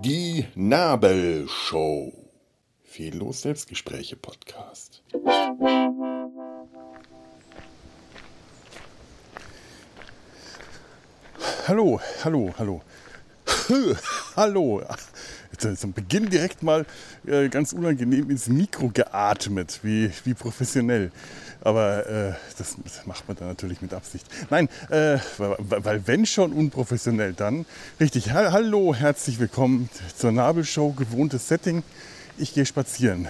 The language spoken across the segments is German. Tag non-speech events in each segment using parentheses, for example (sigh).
Die Nabelshow. Fehllos Selbstgespräche Podcast. Hallo, hallo, hallo. (laughs) hallo. Zum Beginn direkt mal äh, ganz unangenehm ins Mikro geatmet, wie, wie professionell. Aber äh, das, macht man dann natürlich mit Absicht. Nein, äh, weil, weil, wenn schon unprofessionell, dann richtig. Hallo, herzlich willkommen zur Nabelshow, gewohntes Setting. Ich gehe spazieren.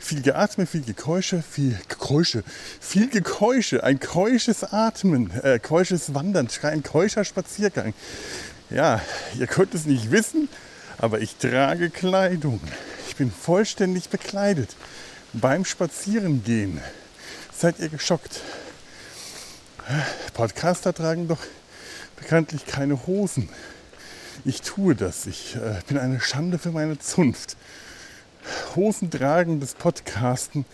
Viel Geatme, viel Gekeusche, viel Gekeusche, viel Gekeusche, ein keusches Atmen, äh, keusches Wandern, ein keuscher Spaziergang. Ja, ihr könnt es nicht wissen, aber ich trage Kleidung. Ich bin vollständig bekleidet beim Spazierengehen. Seid ihr geschockt? Podcaster tragen doch bekanntlich keine Hosen. Ich tue das. Ich äh, bin eine Schande für meine Zunft. Hosen tragendes Podcasten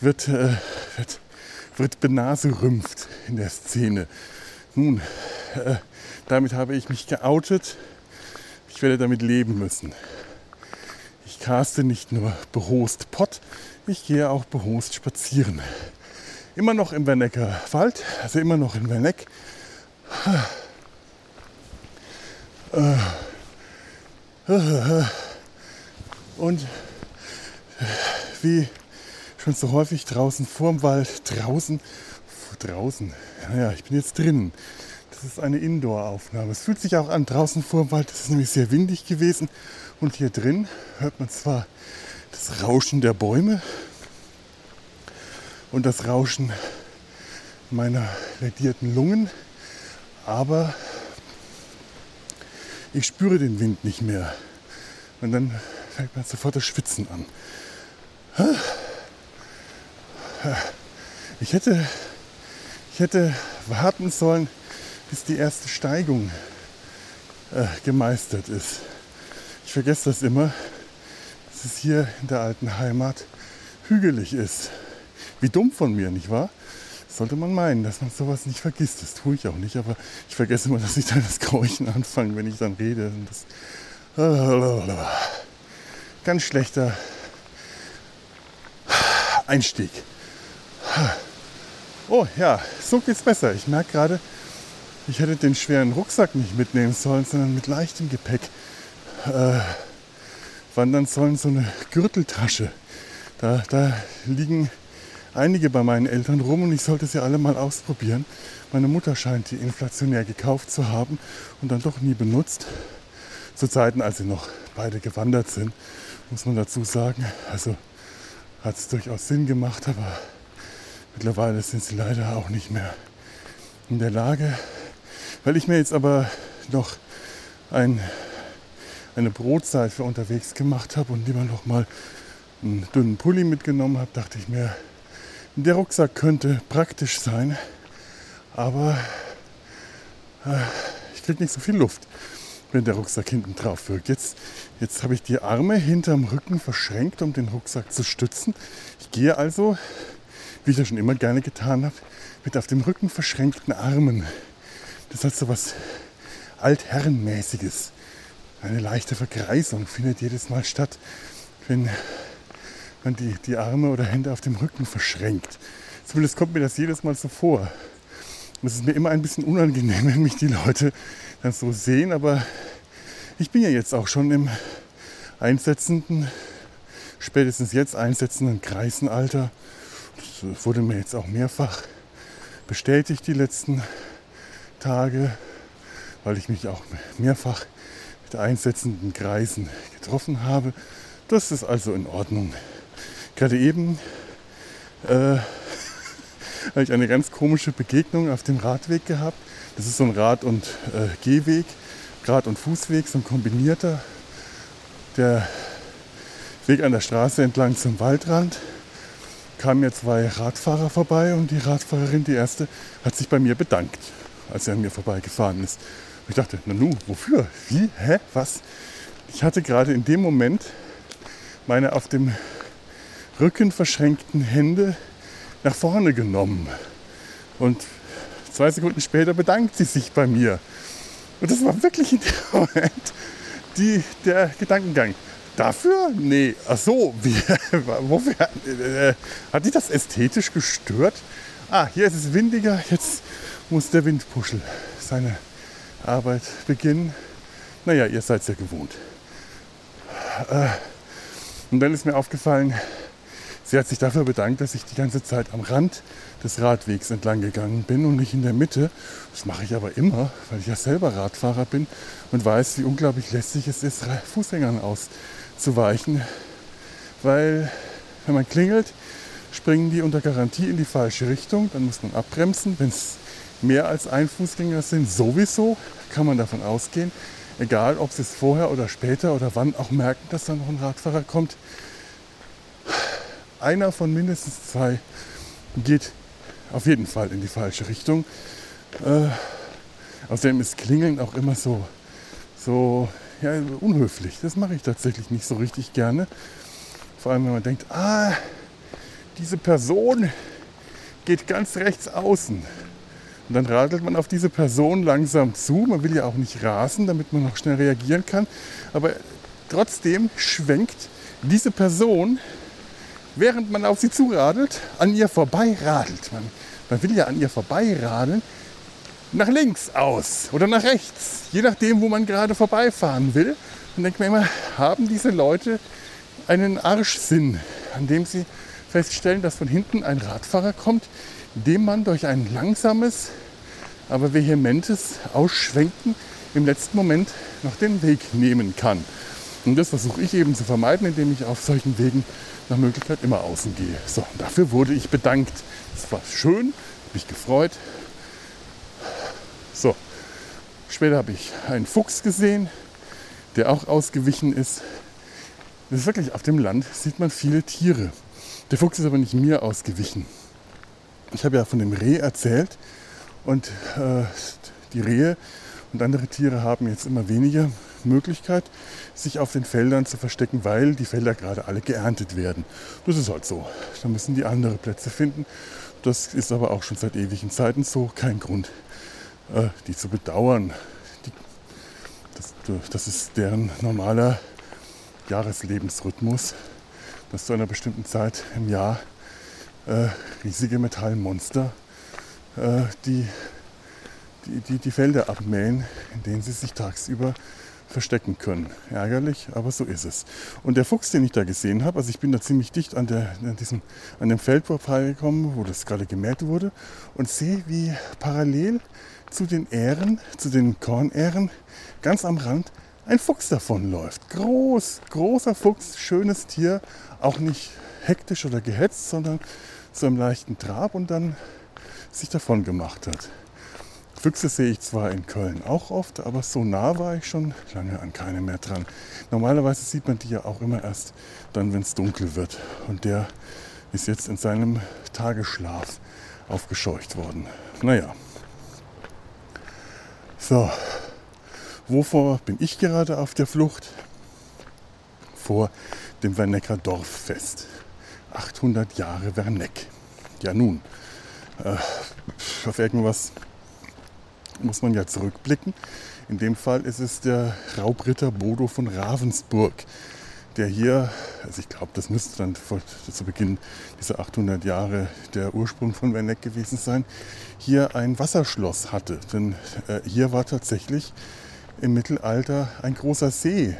wird, äh, wird, wird benaserümpft in der Szene. Nun, äh, damit habe ich mich geoutet. Ich werde damit leben müssen. Ich caste nicht nur behost Pott, ich gehe auch behost spazieren. Immer noch im Wernecker Wald, also immer noch in Werneck. Und wie schon so häufig draußen vorm Wald, draußen, draußen, naja, ich bin jetzt drin. Das ist eine Indoor-Aufnahme. Es fühlt sich auch an, draußen vorm Wald, es ist nämlich sehr windig gewesen. Und hier drin hört man zwar das Rauschen der Bäume und das Rauschen meiner ledierten Lungen, aber ich spüre den Wind nicht mehr. Und dann fängt man sofort das Schwitzen an. Ich hätte, ich hätte warten sollen, bis die erste Steigung äh, gemeistert ist. Ich vergesse das immer, dass es hier in der alten Heimat hügelig ist. Wie dumm von mir, nicht wahr? sollte man meinen, dass man sowas nicht vergisst. Das tue ich auch nicht, aber ich vergesse immer, dass ich dann das Keuchen anfange, wenn ich dann rede. Ganz schlechter Einstieg. Oh ja, so geht's besser. Ich merke gerade, ich hätte den schweren Rucksack nicht mitnehmen sollen, sondern mit leichtem Gepäck äh, wandern sollen, so eine Gürteltasche. Da, da liegen einige bei meinen Eltern rum und ich sollte sie alle mal ausprobieren. Meine Mutter scheint die inflationär gekauft zu haben und dann doch nie benutzt. Zu Zeiten, als sie noch beide gewandert sind, muss man dazu sagen. Also hat es durchaus Sinn gemacht, aber mittlerweile sind sie leider auch nicht mehr in der Lage. Weil ich mir jetzt aber noch ein, eine Brotzeit für unterwegs gemacht habe und lieber noch mal einen dünnen Pulli mitgenommen habe, dachte ich mir, der Rucksack könnte praktisch sein, aber äh, ich kriege nicht so viel Luft, wenn der Rucksack hinten drauf wirkt. Jetzt, jetzt habe ich die Arme hinterm Rücken verschränkt, um den Rucksack zu stützen. Ich gehe also, wie ich das schon immer gerne getan habe, mit auf dem Rücken verschränkten Armen. Das hat so was Altherrenmäßiges. Eine leichte Verkreisung findet jedes Mal statt, wenn man die, die Arme oder Hände auf dem Rücken verschränkt. Zumindest kommt mir das jedes Mal so vor. Und es ist mir immer ein bisschen unangenehm, (laughs) wenn mich die Leute dann so sehen, aber ich bin ja jetzt auch schon im einsetzenden, spätestens jetzt einsetzenden Kreisenalter. Das wurde mir jetzt auch mehrfach bestätigt die letzten Tage, weil ich mich auch mehrfach mit einsetzenden Kreisen getroffen habe. Das ist also in Ordnung. Gerade eben äh, (laughs) habe ich eine ganz komische Begegnung auf dem Radweg gehabt. Das ist so ein Rad- und äh, Gehweg, Rad- und Fußweg, so ein kombinierter. Der Weg an der Straße entlang zum Waldrand kamen mir zwei Radfahrer vorbei und die Radfahrerin, die erste, hat sich bei mir bedankt, als er an mir vorbeigefahren ist. Und ich dachte, na nu, wofür? Wie? Hä? Was? Ich hatte gerade in dem Moment meine auf dem Rücken verschränkten Hände nach vorne genommen. Und zwei Sekunden später bedankt sie sich bei mir. Und das war wirklich in dem Moment die, der Gedankengang. Dafür? Nee. Ach so, wie, (laughs) wofür, äh, hat dich das ästhetisch gestört? Ah, hier ist es windiger, jetzt muss der Windpuschel seine Arbeit beginnen. Naja, ihr seid es ja gewohnt. Äh, und dann ist mir aufgefallen, sie hat sich dafür bedankt, dass ich die ganze Zeit am Rand des Radwegs entlang gegangen bin und nicht in der Mitte. Das mache ich aber immer, weil ich ja selber Radfahrer bin und weiß, wie unglaublich lästig es ist, Fußgängern auszuweichen. Weil, wenn man klingelt, springen die unter Garantie in die falsche Richtung. Dann muss man abbremsen. Wenn es mehr als ein Fußgänger sind, sowieso kann man davon ausgehen. Egal, ob sie es vorher oder später oder wann auch merken, dass da noch ein Radfahrer kommt. Einer von mindestens zwei geht auf jeden Fall in die falsche Richtung. Äh, außerdem ist Klingeln auch immer so, so ja, unhöflich. Das mache ich tatsächlich nicht so richtig gerne. Vor allem, wenn man denkt, ah, diese Person geht ganz rechts außen. Und dann radelt man auf diese Person langsam zu. Man will ja auch nicht rasen, damit man noch schnell reagieren kann. Aber trotzdem schwenkt diese Person während man auf sie zuradelt, an ihr vorbeiradelt. Man, man will ja an ihr vorbeiradeln, nach links aus oder nach rechts, je nachdem, wo man gerade vorbeifahren will. Dann denkt man immer, haben diese Leute einen Arschsinn, an dem sie feststellen, dass von hinten ein Radfahrer kommt, dem man durch ein langsames, aber vehementes Ausschwenken im letzten Moment noch den Weg nehmen kann. Und das versuche ich eben zu vermeiden, indem ich auf solchen Wegen nach Möglichkeit immer außen gehe. So, dafür wurde ich bedankt. Es war schön, mich gefreut. So, später habe ich einen Fuchs gesehen, der auch ausgewichen ist. Das ist wirklich, auf dem Land sieht man viele Tiere. Der Fuchs ist aber nicht mir ausgewichen. Ich habe ja von dem Reh erzählt und äh, die Rehe und andere Tiere haben jetzt immer weniger Möglichkeit, sich auf den Feldern zu verstecken, weil die Felder gerade alle geerntet werden. Das ist halt so. Da müssen die andere Plätze finden. Das ist aber auch schon seit ewigen Zeiten so. Kein Grund, äh, die zu bedauern. Die, das, das ist deren normaler Jahreslebensrhythmus, dass zu einer bestimmten Zeit im Jahr äh, riesige Metallmonster äh, die, die, die, die Felder abmähen, in denen sie sich tagsüber verstecken können. Ärgerlich, aber so ist es. Und der Fuchs, den ich da gesehen habe, also ich bin da ziemlich dicht an, der, an, diesem, an dem Feld vorbeigekommen, wo das gerade gemäht wurde und sehe, wie parallel zu den Ähren, zu den Kornähren, ganz am Rand ein Fuchs davonläuft. Groß, großer Fuchs, schönes Tier, auch nicht hektisch oder gehetzt, sondern zu einem leichten Trab und dann sich davon gemacht hat. Füchse sehe ich zwar in Köln auch oft, aber so nah war ich schon lange an keine mehr dran. Normalerweise sieht man die ja auch immer erst dann, wenn es dunkel wird. Und der ist jetzt in seinem Tagesschlaf aufgescheucht worden. Naja. So, wovor bin ich gerade auf der Flucht? Vor dem Wernecker Dorffest. 800 Jahre Werneck. Ja nun, äh, auf irgendwas muss man ja zurückblicken. In dem Fall ist es der Raubritter Bodo von Ravensburg, der hier, also ich glaube, das müsste dann vor, zu Beginn dieser 800 Jahre der Ursprung von Werneck gewesen sein, hier ein Wasserschloss hatte. Denn äh, hier war tatsächlich im Mittelalter ein großer See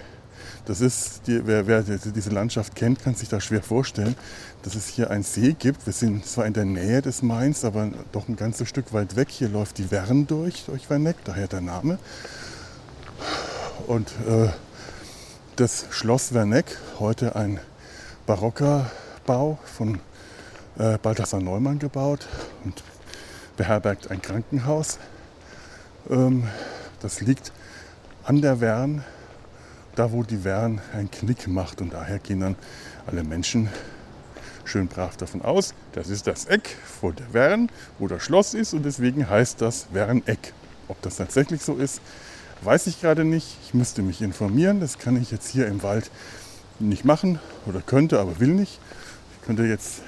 das ist, die, wer, wer, diese Landschaft kennt, kann sich da schwer vorstellen, dass es hier einen See gibt. Wir sind zwar in der Nähe des Mains, aber doch ein ganzes Stück weit weg. Hier läuft die Wern durch, durch Werneck, daher der Name. Und äh, das Schloss Werneck, heute ein barocker Bau von äh, Balthasar Neumann gebaut und beherbergt ein Krankenhaus. Ähm, das liegt an der Wern da wo die Wern einen Knick macht. Und daher gehen dann alle Menschen schön brav davon aus, das ist das Eck vor der Wern, wo das Schloss ist und deswegen heißt das Werneck. Ob das tatsächlich so ist, weiß ich gerade nicht. Ich müsste mich informieren. Das kann ich jetzt hier im Wald nicht machen oder könnte, aber will nicht. Ich könnte jetzt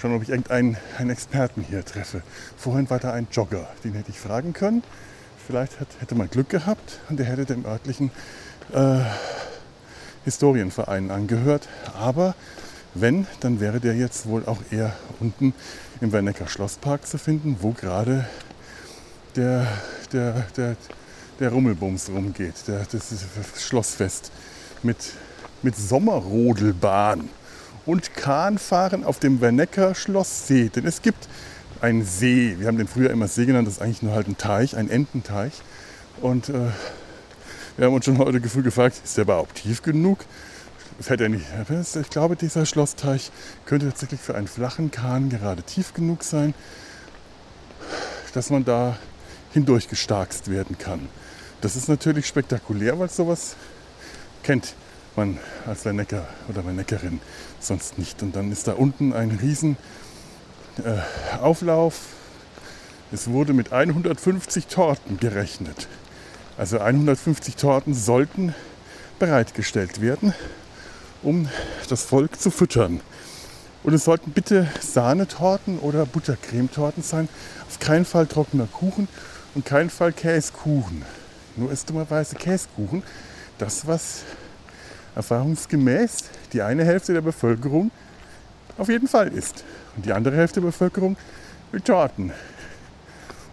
Schauen, ob ich irgendeinen einen Experten hier treffe. Vorhin war da ein Jogger, den hätte ich fragen können. Vielleicht hat, hätte man Glück gehabt und der hätte dem örtlichen äh, Historienverein angehört. Aber wenn, dann wäre der jetzt wohl auch eher unten im Wernecker Schlosspark zu finden, wo gerade der, der, der, der Rummelbums rumgeht, der, das Schlossfest mit, mit Sommerrodelbahn und Kahnfahren auf dem Wernecker Schlosssee. Denn es gibt einen See, wir haben den früher immer See genannt, das ist eigentlich nur halt ein Teich, ein Ententeich. Und äh, wir haben uns schon heute gefragt, ist der überhaupt tief genug? Fährt er nicht. Ich glaube, dieser Schlossteich könnte tatsächlich für einen flachen Kahn gerade tief genug sein, dass man da hindurchgestarkst werden kann. Das ist natürlich spektakulär, weil sowas kennt man als Wernecker oder Werneckerin sonst nicht. Und dann ist da unten ein riesen äh, Auflauf. Es wurde mit 150 Torten gerechnet. Also 150 Torten sollten bereitgestellt werden, um das Volk zu füttern. Und es sollten bitte Sahnetorten oder Buttercremetorten sein. Auf keinen Fall trockener Kuchen und keinen Fall Käsekuchen. Nur ist dummerweise Käsekuchen das, was erfahrungsgemäß die eine Hälfte der Bevölkerung auf jeden Fall isst. Und die andere Hälfte der Bevölkerung will Torten.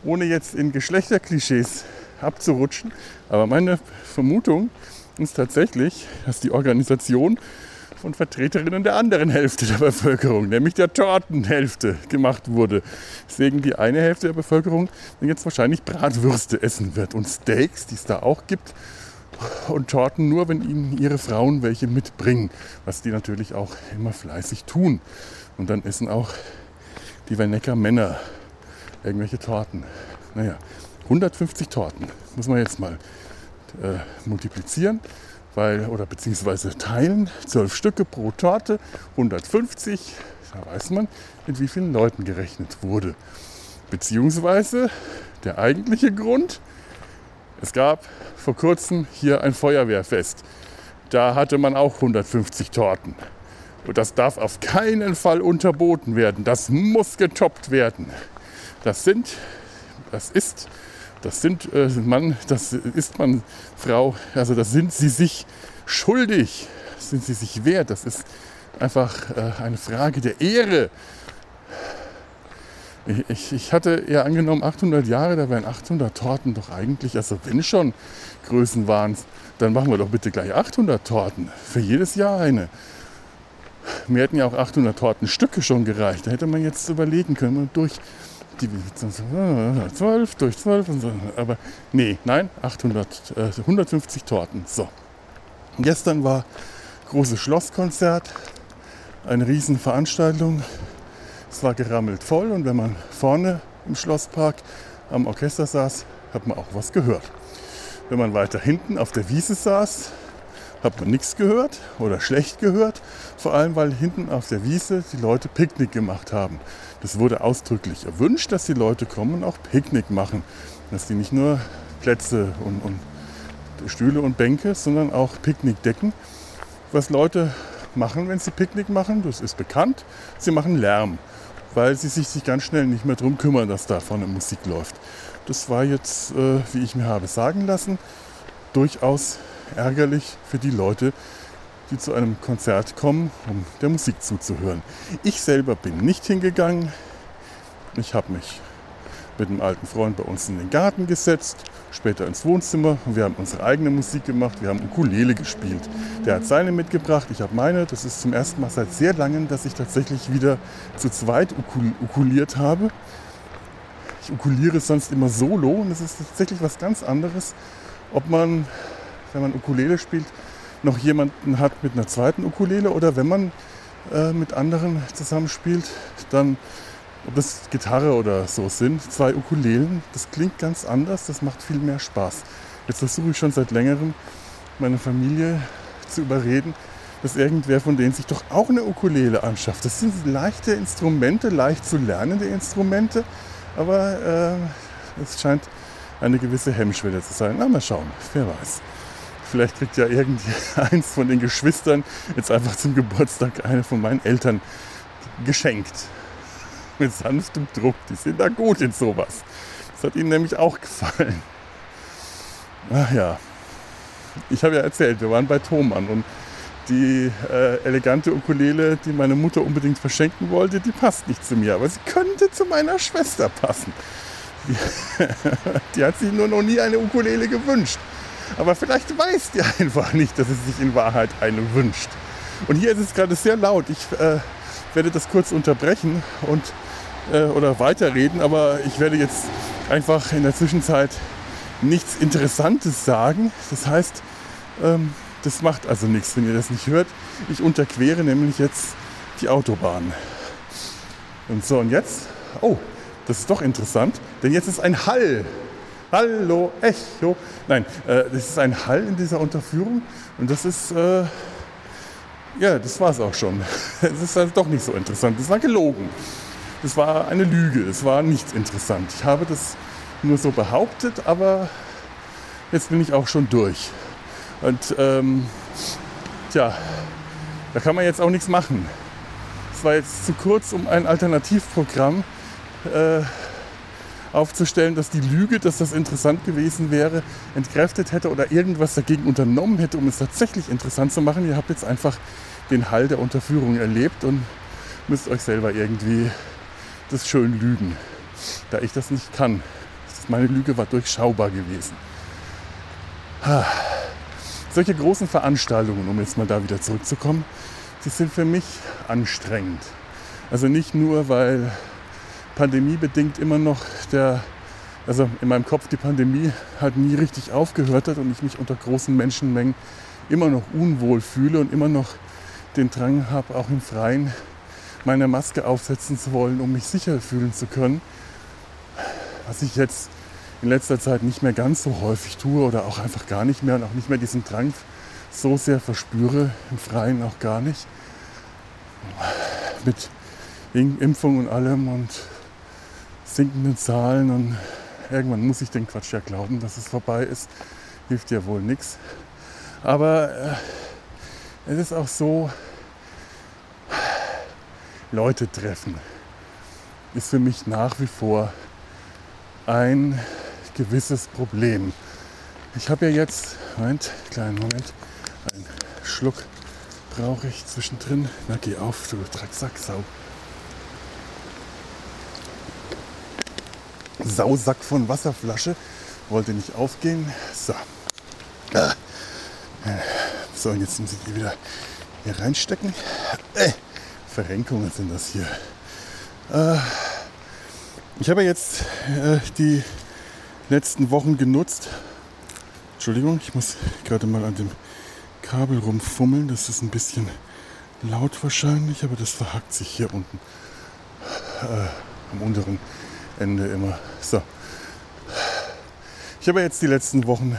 Ohne jetzt in Geschlechterklischees abzurutschen. Aber meine Vermutung ist tatsächlich, dass die Organisation von Vertreterinnen der anderen Hälfte der Bevölkerung, nämlich der Tortenhälfte, gemacht wurde. Deswegen die eine Hälfte der Bevölkerung jetzt wahrscheinlich Bratwürste essen wird und Steaks, die es da auch gibt, und Torten nur, wenn ihnen ihre Frauen welche mitbringen, was die natürlich auch immer fleißig tun. Und dann essen auch die Wernecker Männer irgendwelche Torten. Naja, 150 Torten muss man jetzt mal äh, multiplizieren weil, oder beziehungsweise teilen. 12 Stücke pro Torte, 150. Da weiß man, mit wie vielen Leuten gerechnet wurde. Beziehungsweise der eigentliche Grund, es gab vor kurzem hier ein Feuerwehrfest. Da hatte man auch 150 Torten. Und das darf auf keinen Fall unterboten werden. Das muss getoppt werden. Das sind, das ist, das sind äh, Mann, das ist man, Frau, also das sind sie sich schuldig. Sind sie sich wert. Das ist einfach äh, eine Frage der Ehre. Ich, ich, hatte eher angenommen 800 Jahre, da wären 800 Torten doch eigentlich, also wenn schon Größen waren, dann machen wir doch bitte gleich 800 Torten. Für jedes Jahr eine. Mir hätten ja auch 800 Tortenstücke schon gereicht. Da hätte man jetzt überlegen können, durch die 12 durch 12 und so. Aber nee, nein, 800, äh, 150 Torten. So. Gestern war großes Schlosskonzert, eine Riesenveranstaltung. Es war gerammelt voll und wenn man vorne im Schlosspark am Orchester saß, hat man auch was gehört. Wenn man weiter hinten auf der Wiese saß, hat man nichts gehört oder schlecht gehört. Vor allem, weil hinten auf der Wiese die Leute Picknick gemacht haben. Das wurde ausdrücklich erwünscht, dass die Leute kommen und auch Picknick machen. Dass die nicht nur Plätze und, und Stühle und Bänke, sondern auch Picknickdecken. Was Leute machen, wenn sie Picknick machen, das ist bekannt, sie machen Lärm, weil sie sich ganz schnell nicht mehr darum kümmern, dass da vorne Musik läuft. Das war jetzt, äh, wie ich mir habe sagen lassen, durchaus ärgerlich für die Leute, die zu einem Konzert kommen, um der Musik zuzuhören. Ich selber bin nicht hingegangen. Ich habe mich mit einem alten Freund bei uns in den Garten gesetzt, später ins Wohnzimmer und wir haben unsere eigene Musik gemacht. Wir haben Ukulele gespielt. Der hat seine mitgebracht, ich habe meine. Das ist zum ersten Mal seit sehr langem, dass ich tatsächlich wieder zu zweit ukul ukuliert habe. Ich ukuliere sonst immer solo und es ist tatsächlich was ganz anderes, ob man, wenn man Ukulele spielt, noch jemanden hat mit einer zweiten Ukulele oder wenn man äh, mit anderen zusammenspielt, dann ob das Gitarre oder so sind, zwei Ukulelen, das klingt ganz anders, das macht viel mehr Spaß. Jetzt versuche ich schon seit längerem, meine Familie zu überreden, dass irgendwer von denen sich doch auch eine Ukulele anschafft. Das sind leichte Instrumente, leicht zu lernende Instrumente, aber äh, es scheint eine gewisse Hemmschwelle zu sein. Na, mal schauen, wer weiß. Vielleicht kriegt ja irgendeins (laughs) von den Geschwistern jetzt einfach zum Geburtstag eine von meinen Eltern geschenkt mit sanftem Druck. Die sind da gut in sowas. Das hat ihnen nämlich auch gefallen. Ach ja, ich habe ja erzählt, wir waren bei Thomann und die äh, elegante Ukulele, die meine Mutter unbedingt verschenken wollte, die passt nicht zu mir, aber sie könnte zu meiner Schwester passen. Die, (laughs) die hat sich nur noch nie eine Ukulele gewünscht. Aber vielleicht weiß die einfach nicht, dass sie sich in Wahrheit eine wünscht. Und hier ist es gerade sehr laut. Ich äh, werde das kurz unterbrechen und äh, oder weiterreden, aber ich werde jetzt einfach in der Zwischenzeit nichts Interessantes sagen. Das heißt, ähm, das macht also nichts, wenn ihr das nicht hört. Ich unterquere nämlich jetzt die Autobahn. Und so, und jetzt, oh, das ist doch interessant, denn jetzt ist ein Hall. Hallo, Echo. Nein, äh, das ist ein Hall in dieser Unterführung und das ist, äh, ja, das war es auch schon. (laughs) Es ist also doch nicht so interessant. Das war gelogen. Das war eine Lüge. Es war nicht interessant. Ich habe das nur so behauptet, aber jetzt bin ich auch schon durch. Und ähm, tja, da kann man jetzt auch nichts machen. Es war jetzt zu kurz, um ein Alternativprogramm äh, aufzustellen, dass die Lüge, dass das interessant gewesen wäre, entkräftet hätte oder irgendwas dagegen unternommen hätte, um es tatsächlich interessant zu machen. Ihr habt jetzt einfach den Hall der Unterführung erlebt und müsst euch selber irgendwie das schön lügen, da ich das nicht kann. Meine Lüge war durchschaubar gewesen. Solche großen Veranstaltungen, um jetzt mal da wieder zurückzukommen, die sind für mich anstrengend. Also nicht nur, weil pandemiebedingt immer noch der, also in meinem Kopf die Pandemie halt nie richtig aufgehört hat und ich mich unter großen Menschenmengen immer noch unwohl fühle und immer noch den Drang habe, auch im Freien meine Maske aufsetzen zu wollen, um mich sicher fühlen zu können. Was ich jetzt in letzter Zeit nicht mehr ganz so häufig tue oder auch einfach gar nicht mehr und auch nicht mehr diesen Drang so sehr verspüre, im Freien auch gar nicht. Mit Impfung und allem und sinkenden Zahlen und irgendwann muss ich den Quatsch ja glauben, dass es vorbei ist. Hilft ja wohl nichts. Aber äh, es ist auch so, Leute treffen ist für mich nach wie vor ein gewisses Problem. Ich habe ja jetzt, Moment, kleinen Moment, einen Schluck brauche ich zwischendrin. Na, geh auf, du Drecksack, Sausack von Wasserflasche. Wollte nicht aufgehen. So. So, und jetzt muss ich die wieder hier reinstecken. Äh, Verrenkungen sind das hier. Äh, ich habe jetzt äh, die letzten Wochen genutzt. Entschuldigung, ich muss gerade mal an dem Kabel rumfummeln. Das ist ein bisschen laut wahrscheinlich, aber das verhackt sich hier unten äh, am unteren Ende immer. So. Ich habe jetzt die letzten Wochen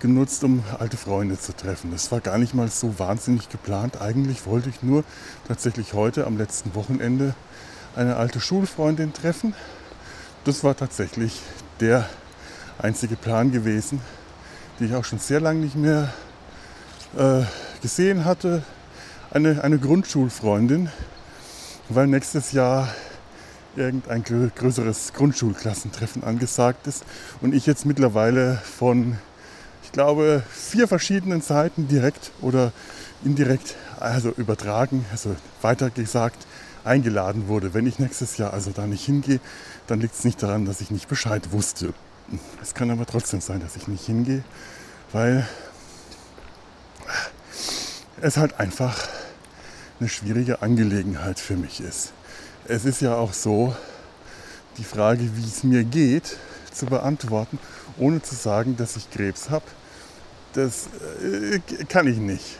genutzt, um alte Freunde zu treffen. Das war gar nicht mal so wahnsinnig geplant. Eigentlich wollte ich nur tatsächlich heute am letzten Wochenende eine alte Schulfreundin treffen. Das war tatsächlich der einzige Plan gewesen, die ich auch schon sehr lange nicht mehr äh, gesehen hatte. Eine, eine Grundschulfreundin, weil nächstes Jahr irgendein größeres Grundschulklassentreffen angesagt ist und ich jetzt mittlerweile von, ich glaube, vier verschiedenen Seiten direkt oder indirekt, also übertragen, also weitergesagt, eingeladen wurde. Wenn ich nächstes Jahr also da nicht hingehe, dann liegt es nicht daran, dass ich nicht Bescheid wusste. Es kann aber trotzdem sein, dass ich nicht hingehe, weil es halt einfach eine schwierige Angelegenheit für mich ist. Es ist ja auch so, die Frage, wie es mir geht, zu beantworten, ohne zu sagen, dass ich Krebs habe, das äh, kann ich nicht.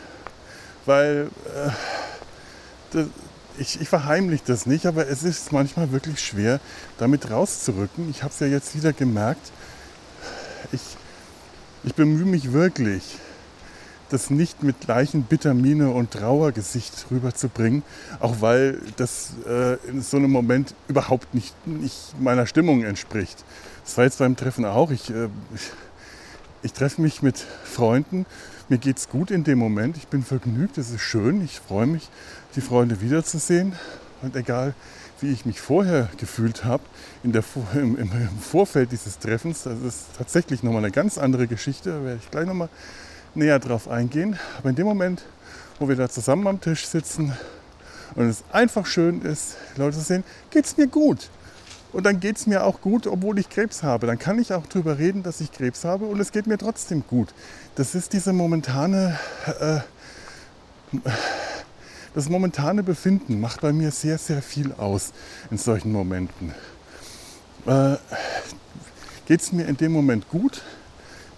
Weil äh, das, ich, ich verheimliche das nicht, aber es ist manchmal wirklich schwer, damit rauszurücken. Ich habe es ja jetzt wieder gemerkt. Ich, ich bemühe mich wirklich, das nicht mit gleichen Bittermine und Trauergesicht rüberzubringen, auch weil das äh, in so einem Moment überhaupt nicht, nicht, meiner Stimmung entspricht. Das war jetzt beim Treffen auch. Ich, äh, ich, ich treffe mich mit Freunden, mir geht es gut in dem Moment, ich bin vergnügt, es ist schön, ich freue mich, die Freunde wiederzusehen. Und egal, wie ich mich vorher gefühlt habe, in im, im Vorfeld dieses Treffens, das ist tatsächlich nochmal eine ganz andere Geschichte, da werde ich gleich nochmal näher drauf eingehen. Aber in dem Moment, wo wir da zusammen am Tisch sitzen und es einfach schön ist, Leute zu sehen, geht es mir gut. Und dann geht es mir auch gut, obwohl ich Krebs habe. Dann kann ich auch darüber reden, dass ich Krebs habe und es geht mir trotzdem gut. Das ist diese momentane, äh, das momentane Befinden macht bei mir sehr, sehr viel aus in solchen Momenten. Äh, geht es mir in dem Moment gut,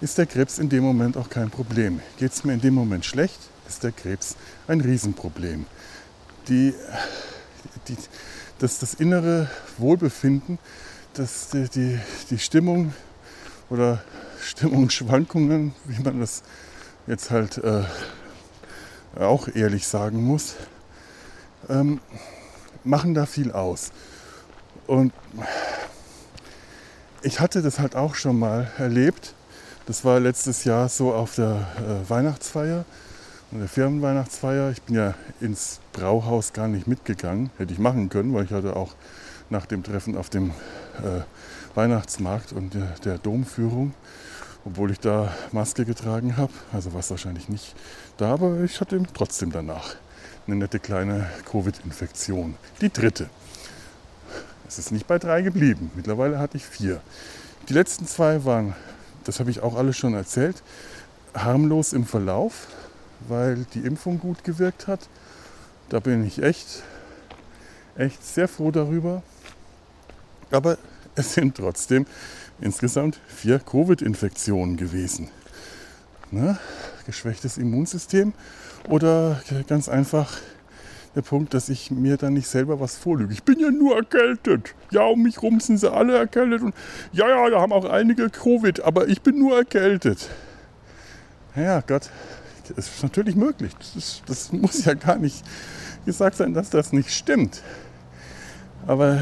ist der Krebs in dem Moment auch kein Problem. Geht es mir in dem Moment schlecht, ist der Krebs ein Riesenproblem. Die, die, das, das innere Wohlbefinden, das, die, die, die Stimmung oder Stimmungsschwankungen, wie man das jetzt halt äh, auch ehrlich sagen muss, ähm, machen da viel aus. Und ich hatte das halt auch schon mal erlebt. Das war letztes Jahr so auf der äh, Weihnachtsfeier der Firmenweihnachtsfeier. Ich bin ja ins Brauhaus gar nicht mitgegangen. Hätte ich machen können, weil ich hatte auch nach dem Treffen auf dem äh, Weihnachtsmarkt und der, der, Domführung, obwohl ich da Maske getragen habe, also war es wahrscheinlich nicht da, aber ich hatte trotzdem danach eine nette kleine Covid-Infektion. Die dritte. Es ist nicht bei drei geblieben. Mittlerweile hatte ich vier. Die letzten zwei waren, das habe ich auch alles schon erzählt, harmlos im Verlauf weil die Impfung gut gewirkt hat. Da bin ich echt, echt sehr froh darüber. Aber es sind trotzdem insgesamt vier Covid-Infektionen gewesen. Ne? Geschwächtes Immunsystem oder ganz einfach der Punkt, dass ich mir dann nicht selber was vorlüge. Ich bin ja nur erkältet. Ja, um mich rum sind sie alle erkältet. Und ja, ja, da haben auch einige Covid, aber ich bin nur erkältet. Ja, Gott, das ist natürlich möglich. Das, ist, das muss ja gar nicht gesagt sein, dass das nicht stimmt. Aber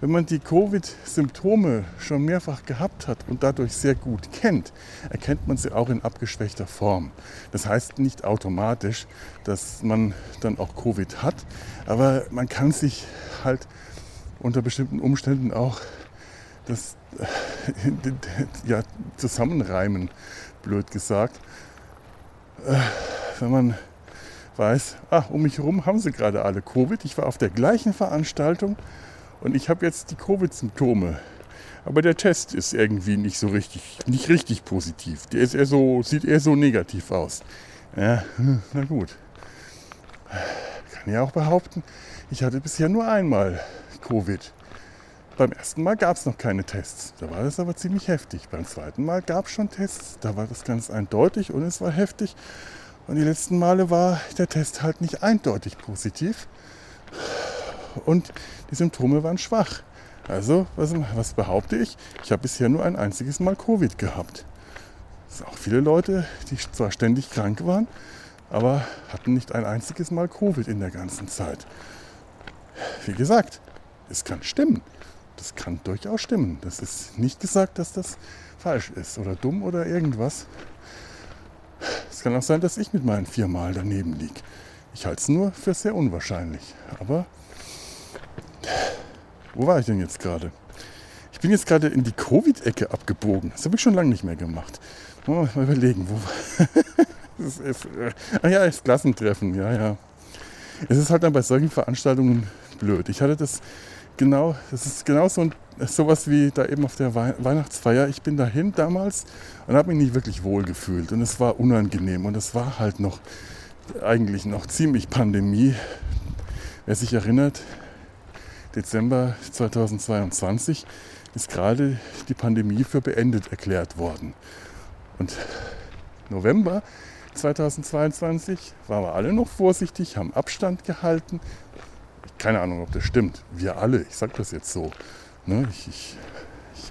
wenn man die Covid-Symptome schon mehrfach gehabt hat und dadurch sehr gut kennt, erkennt man sie auch in abgeschwächter Form. Das heißt nicht automatisch, dass man dann auch Covid hat, aber man kann sich halt unter bestimmten Umständen auch das (laughs) ja, zusammenreimen, blöd gesagt. Äh, wenn man weiß, ach, um mich herum haben sie gerade alle Covid. Ich war auf der gleichen Veranstaltung und ich habe jetzt die Covid-Symptome. Aber der Test ist irgendwie nicht so richtig, nicht richtig positiv. Der ist eher so, sieht eher so negativ aus. Ja, na gut. Kann ja auch behaupten, ich hatte bisher nur einmal Covid. Beim ersten Mal gab es noch keine Tests. Da war das aber ziemlich heftig. Beim zweiten Mal gab es schon Tests. Da war das ganz eindeutig und es war heftig. Und die letzten Male war der Test halt nicht eindeutig positiv. Und die Symptome waren schwach. Also, was, was behaupte ich? Ich habe bisher nur ein einziges Mal Covid gehabt. Es sind auch viele Leute, die zwar ständig krank waren, aber hatten nicht ein einziges Mal Covid in der ganzen Zeit. Wie gesagt, es kann stimmen. Das kann durchaus stimmen. Das ist nicht gesagt, dass das falsch ist oder dumm oder irgendwas. Es kann auch sein, dass ich mit meinen viermal daneben liege. Ich halte es nur für sehr unwahrscheinlich. Aber wo war ich denn jetzt gerade? Ich bin jetzt gerade in die Covid-Ecke abgebogen. Das habe ich schon lange nicht mehr gemacht. Mal überlegen, wo. (laughs) das ist, äh, ah ja, das Klassentreffen, ja, ja. Es ist halt dann bei solchen Veranstaltungen blöd. Ich hatte das genau, das ist genau so ein, sowas wie da eben auf der Weihnachtsfeier. Ich bin dahin damals und habe mich nicht wirklich wohl gefühlt und es war unangenehm und es war halt noch eigentlich noch ziemlich Pandemie. Wer sich erinnert, Dezember 2022 ist gerade die Pandemie für beendet erklärt worden. Und November 2022 waren wir alle noch vorsichtig, haben Abstand gehalten, keine Ahnung, ob das stimmt. Wir alle, ich sage das jetzt so. Ne? Ich, ich, ich,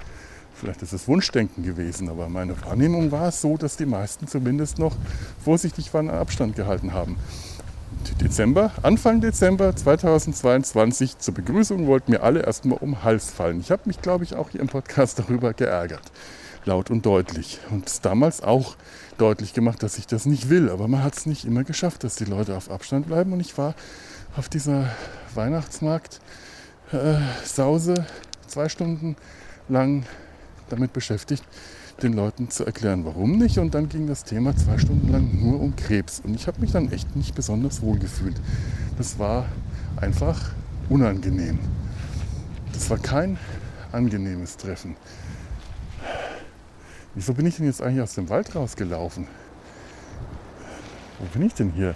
vielleicht ist es Wunschdenken gewesen, aber meine Wahrnehmung war es so, dass die meisten zumindest noch vorsichtig waren, Abstand gehalten haben. Dezember, Anfang Dezember 2022 zur Begrüßung wollten mir alle erstmal um den Hals fallen. Ich habe mich, glaube ich, auch hier im Podcast (laughs) darüber geärgert. laut und deutlich. Und damals auch deutlich gemacht, dass ich das nicht will. Aber man hat es nicht immer geschafft, dass die Leute auf Abstand bleiben. Und ich war auf dieser Weihnachtsmarkt-Sause äh, zwei Stunden lang damit beschäftigt, den Leuten zu erklären, warum nicht. Und dann ging das Thema zwei Stunden lang nur um Krebs. Und ich habe mich dann echt nicht besonders wohl gefühlt. Das war einfach unangenehm. Das war kein angenehmes Treffen. Wieso bin ich denn jetzt eigentlich aus dem Wald rausgelaufen? Wo bin ich denn hier?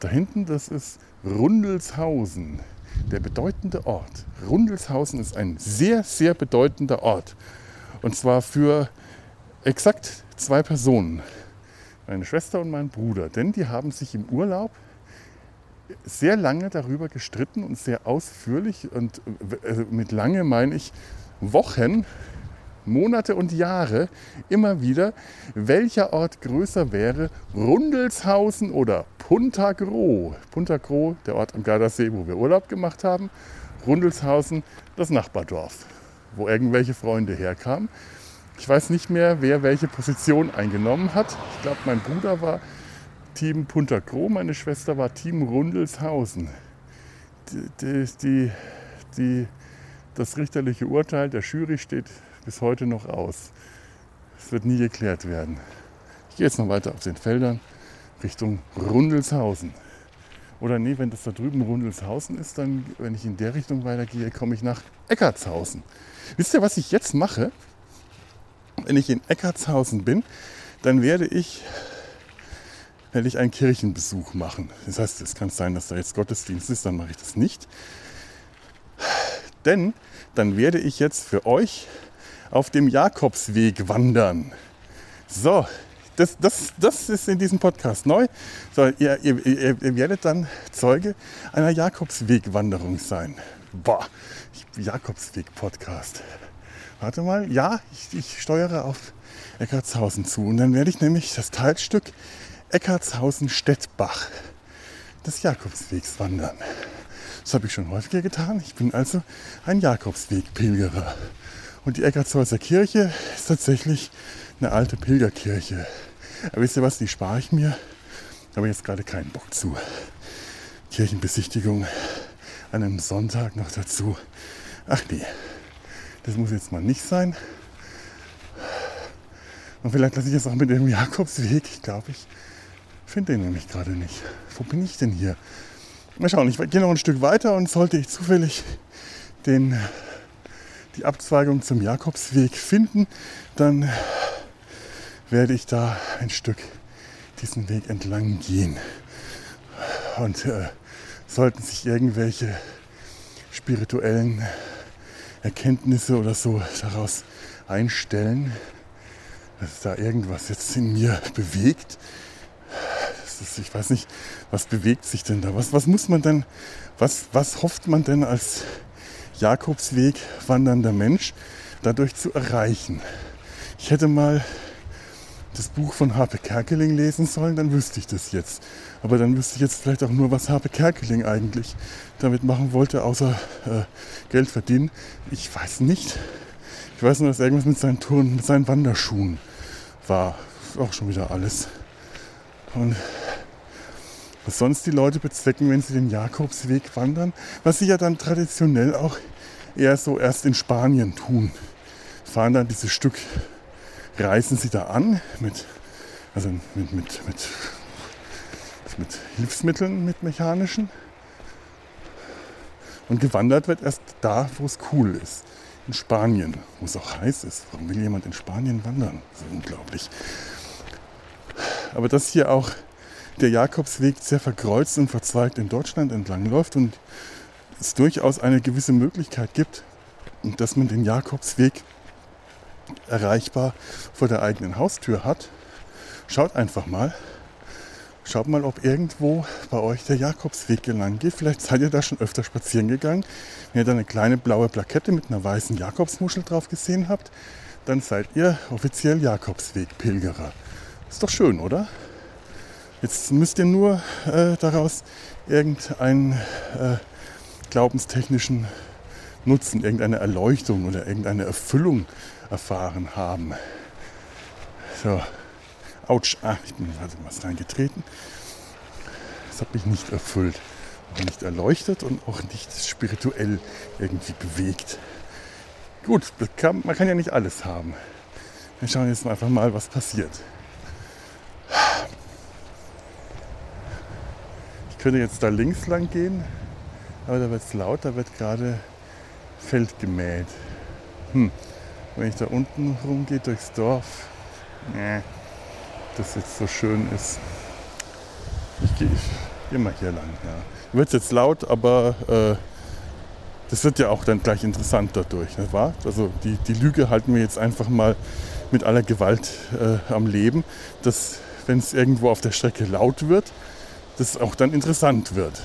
Da hinten, das ist Rundelshausen, der bedeutende Ort. Rundelshausen ist ein sehr, sehr bedeutender Ort. Und zwar für exakt zwei Personen. Meine Schwester und mein Bruder. Denn die haben sich im Urlaub sehr lange darüber gestritten und sehr ausführlich. Und äh, mit lange meine ich Wochen, Monate und Jahre immer wieder, welcher Ort größer wäre, Rundelshausen oder Punta Gro. Punta Gro, der Ort am Gardasee, wo wir Urlaub gemacht haben. Rundelshausen, das Nachbardorf wo irgendwelche Freunde herkamen. Ich weiß nicht mehr, wer welche Position eingenommen hat. Ich glaube, mein Bruder war Team Punta Gro, meine Schwester war Team Rundelshausen. Die, die, die, das richterliche Urteil der Jury steht bis heute noch aus. Es wird nie geklärt werden. Ich gehe jetzt noch weiter auf den Feldern Richtung Rundelshausen. Oder nee, wenn das da drüben Rundelshausen ist, dann, wenn ich in der Richtung weitergehe, komme ich nach Eckartshausen. Wisst ihr, was ich jetzt mache? Wenn ich in Eckartshausen bin, dann werde ich, werde ich einen Kirchenbesuch machen. Das heißt, es kann sein, dass da jetzt Gottesdienst ist, dann mache ich das nicht. Denn dann werde ich jetzt für euch auf dem Jakobsweg wandern. So, das, das, das ist in diesem Podcast neu. So, ihr, ihr, ihr werdet dann Zeuge einer Jakobswegwanderung sein. Boah, Jakobsweg-Podcast. Warte mal, ja, ich, ich steuere auf Eckartshausen zu. Und dann werde ich nämlich das Teilstück Eckartshausen-Stettbach des Jakobswegs wandern. Das habe ich schon häufiger getan. Ich bin also ein Jakobsweg-Pilgerer. Und die Eckartshäuser Kirche ist tatsächlich eine alte Pilgerkirche. Aber wisst ihr was, die spare ich mir. Da habe ich jetzt gerade keinen Bock zu. Kirchenbesichtigung an einem Sonntag noch dazu. Ach nee, das muss jetzt mal nicht sein. Und vielleicht lasse ich es auch mit dem Jakobsweg. Ich glaube, ich finde den nämlich gerade nicht. Wo bin ich denn hier? Mal schauen, ich gehe noch ein Stück weiter und sollte ich zufällig den, die Abzweigung zum Jakobsweg finden, dann werde ich da ein Stück diesen Weg entlang gehen. Und äh, sollten sich irgendwelche spirituellen Erkenntnisse oder so daraus einstellen, dass da irgendwas jetzt in mir bewegt. Ist, ich weiß nicht, was bewegt sich denn da? Was, was muss man denn, was, was hofft man denn als Jakobsweg wandernder Mensch dadurch zu erreichen? Ich hätte mal das Buch von Harpe Kerkeling lesen sollen, dann wüsste ich das jetzt. Aber dann wüsste ich jetzt vielleicht auch nur, was Harpe Kerkeling eigentlich damit machen wollte, außer äh, Geld verdienen. Ich weiß nicht. Ich weiß nur, dass irgendwas mit seinen Touren, mit seinen Wanderschuhen war. Auch schon wieder alles. Und was sonst die Leute bezwecken, wenn sie den Jakobsweg wandern, was sie ja dann traditionell auch eher so erst in Spanien tun. Fahren dann dieses Stück reisen sie da an mit, also mit, mit, mit, mit Hilfsmitteln, mit mechanischen. Und gewandert wird erst da, wo es cool ist. In Spanien, wo es auch heiß ist. Warum will jemand in Spanien wandern? Das ist unglaublich. Aber dass hier auch der Jakobsweg sehr verkreuzt und verzweigt in Deutschland entlangläuft und es durchaus eine gewisse Möglichkeit gibt, dass man den Jakobsweg erreichbar vor der eigenen Haustür hat, schaut einfach mal. Schaut mal, ob irgendwo bei euch der Jakobsweg gelang geht. Vielleicht seid ihr da schon öfter spazieren gegangen. Wenn ihr da eine kleine blaue Plakette mit einer weißen Jakobsmuschel drauf gesehen habt, dann seid ihr offiziell Jakobsweg-Pilgerer. Ist doch schön, oder? Jetzt müsst ihr nur äh, daraus irgendeinen äh, glaubenstechnischen Nutzen, irgendeine Erleuchtung oder irgendeine Erfüllung erfahren haben. So, ouch, ah, ich bin also was reingetreten. Das hat mich nicht erfüllt, auch nicht erleuchtet und auch nicht spirituell irgendwie bewegt. Gut, kann, man kann ja nicht alles haben. Wir schauen jetzt einfach mal, was passiert. Ich könnte jetzt da links lang gehen, aber da wird es laut, da wird gerade Feld gemäht. Hm. Wenn ich da unten rumgehe durchs Dorf, nee, das jetzt so schön ist. Ich gehe immer hier lang. Ja. Wird jetzt laut, aber äh, das wird ja auch dann gleich interessant dadurch, nicht wahr? Also die, die Lüge halten wir jetzt einfach mal mit aller Gewalt äh, am Leben, dass wenn es irgendwo auf der Strecke laut wird, das auch dann interessant wird.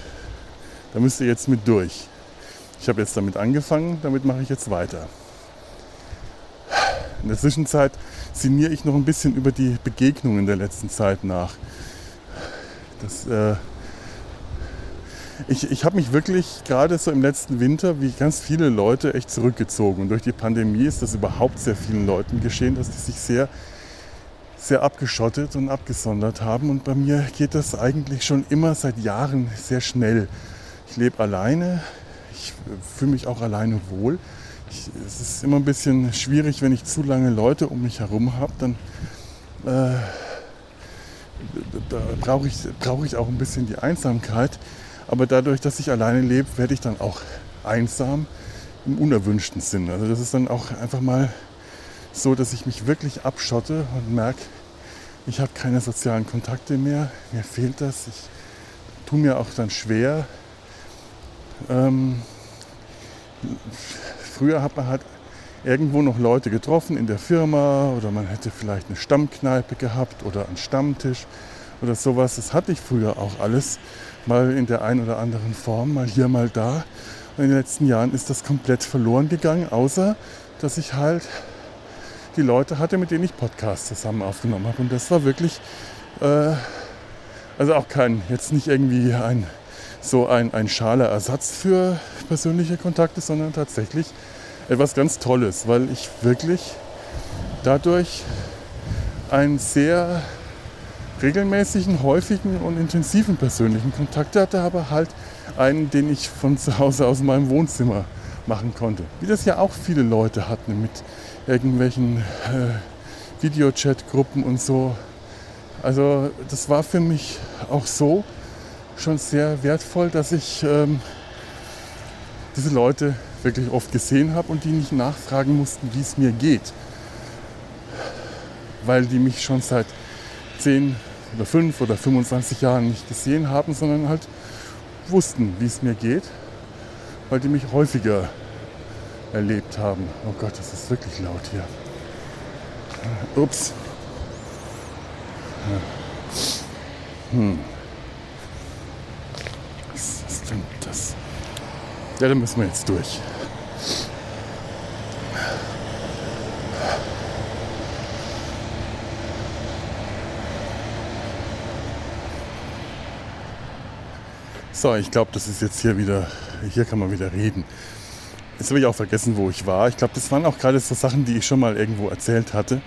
Da müsst ihr jetzt mit durch. Ich habe jetzt damit angefangen, damit mache ich jetzt weiter. In der Zwischenzeit sinniere ich noch ein bisschen über die Begegnungen der letzten Zeit nach. Das, äh, ich ich habe mich wirklich gerade so im letzten Winter, wie ganz viele Leute, echt zurückgezogen. Und durch die Pandemie ist das überhaupt sehr vielen Leuten geschehen, dass die sich sehr, sehr abgeschottet und abgesondert haben. Und bei mir geht das eigentlich schon immer seit Jahren sehr schnell. Ich lebe alleine, ich fühle mich auch alleine wohl. Ich, es ist immer ein bisschen schwierig, wenn ich zu lange Leute um mich herum habe, dann äh, da brauche ich, brauch ich auch ein bisschen die Einsamkeit. Aber dadurch, dass ich alleine lebe, werde ich dann auch einsam im unerwünschten Sinn. Also das ist dann auch einfach mal so, dass ich mich wirklich abschotte und merke, ich habe keine sozialen Kontakte mehr, mir fehlt das. Ich tue mir auch dann schwer. Ähm, früher hat man halt irgendwo noch Leute getroffen in der Firma oder man hätte vielleicht eine Stammkneipe gehabt oder einen Stammtisch oder sowas. Das hatte ich früher auch alles mal in der einen oder anderen Form, mal hier, mal da. Und in den letzten Jahren ist das komplett verloren gegangen, außer dass ich halt die Leute hatte, mit denen ich Podcasts zusammen aufgenommen habe. Und das war wirklich, äh, also auch kein, jetzt nicht irgendwie ein so ein, ein schaler Ersatz für persönliche Kontakte, sondern tatsächlich etwas ganz Tolles, weil ich wirklich dadurch einen sehr regelmäßigen, häufigen und intensiven persönlichen Kontakt hatte, aber halt einen, den ich von zu Hause aus meinem Wohnzimmer machen konnte. Wie das ja auch viele Leute hatten mit irgendwelchen äh, Videochat-Gruppen und so. Also das war für mich auch so schon sehr wertvoll, dass ich ähm, diese Leute wirklich oft gesehen habe und die nicht nachfragen mussten, wie es mir geht. Weil die mich schon seit 10 oder 5 oder 25 Jahren nicht gesehen haben, sondern halt wussten, wie es mir geht, weil die mich häufiger erlebt haben. Oh Gott, das ist wirklich laut hier. Ups. Hm. Denn das? Ja, da müssen wir jetzt durch. So, ich glaube, das ist jetzt hier wieder, hier kann man wieder reden. Jetzt habe ich auch vergessen, wo ich war. Ich glaube, das waren auch gerade so Sachen, die ich schon mal irgendwo erzählt hatte.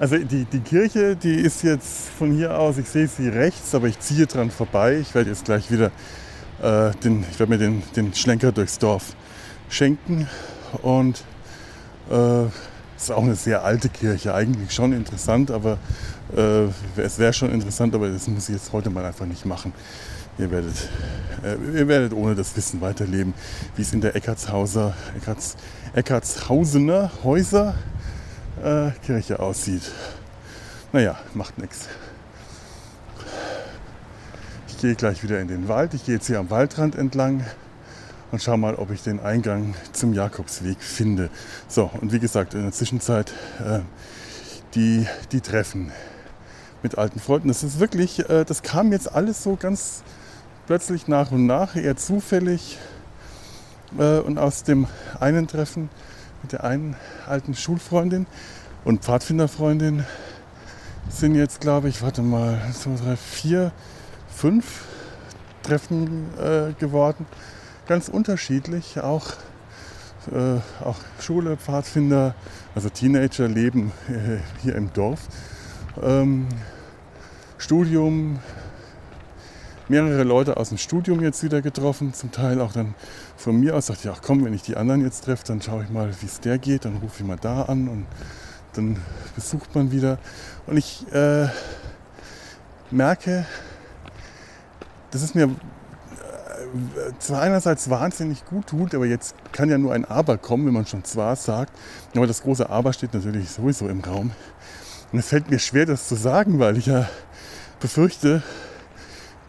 Also die, die Kirche, die ist jetzt von hier aus, ich sehe sie rechts, aber ich ziehe dran vorbei. Ich werde jetzt gleich wieder äh, den, ich werde mir den, den Schlenker durchs Dorf schenken. Und äh, ist auch eine sehr alte Kirche, eigentlich schon interessant, aber äh, es wäre schon interessant, aber das muss ich jetzt heute mal einfach nicht machen. Ihr werdet, äh, ihr werdet ohne das Wissen weiterleben, wie es in der Eckartshauser, Eckarts, Eckartshausener Häuser äh, Kirche aussieht. Naja, macht nichts. Ich gehe gleich wieder in den Wald. Ich gehe jetzt hier am Waldrand entlang und schau mal, ob ich den Eingang zum Jakobsweg finde. So, und wie gesagt, in der Zwischenzeit äh, die, die Treffen mit alten Freunden. Das ist wirklich, äh, das kam jetzt alles so ganz plötzlich nach und nach, eher zufällig. Äh, und aus dem einen Treffen mit der einen alten Schulfreundin und Pfadfinderfreundin sind jetzt, glaube ich, warte mal, zwei, drei, vier, fünf Treffen äh, geworden ganz unterschiedlich, auch äh, auch Schule, Pfadfinder, also Teenager leben äh, hier im Dorf. Ähm, Studium, mehrere Leute aus dem Studium jetzt wieder getroffen, zum Teil auch dann von mir aus. Dachte ich, ach komm, wenn ich die anderen jetzt treffe, dann schaue ich mal, wie es der geht, dann rufe ich mal da an und dann besucht man wieder. Und ich äh, merke, das ist mir äh, zwar einerseits wahnsinnig gut tut, aber jetzt kann ja nur ein Aber kommen, wenn man schon zwar sagt. Aber das große Aber steht natürlich sowieso im Raum. Und es fällt mir schwer, das zu sagen, weil ich ja befürchte,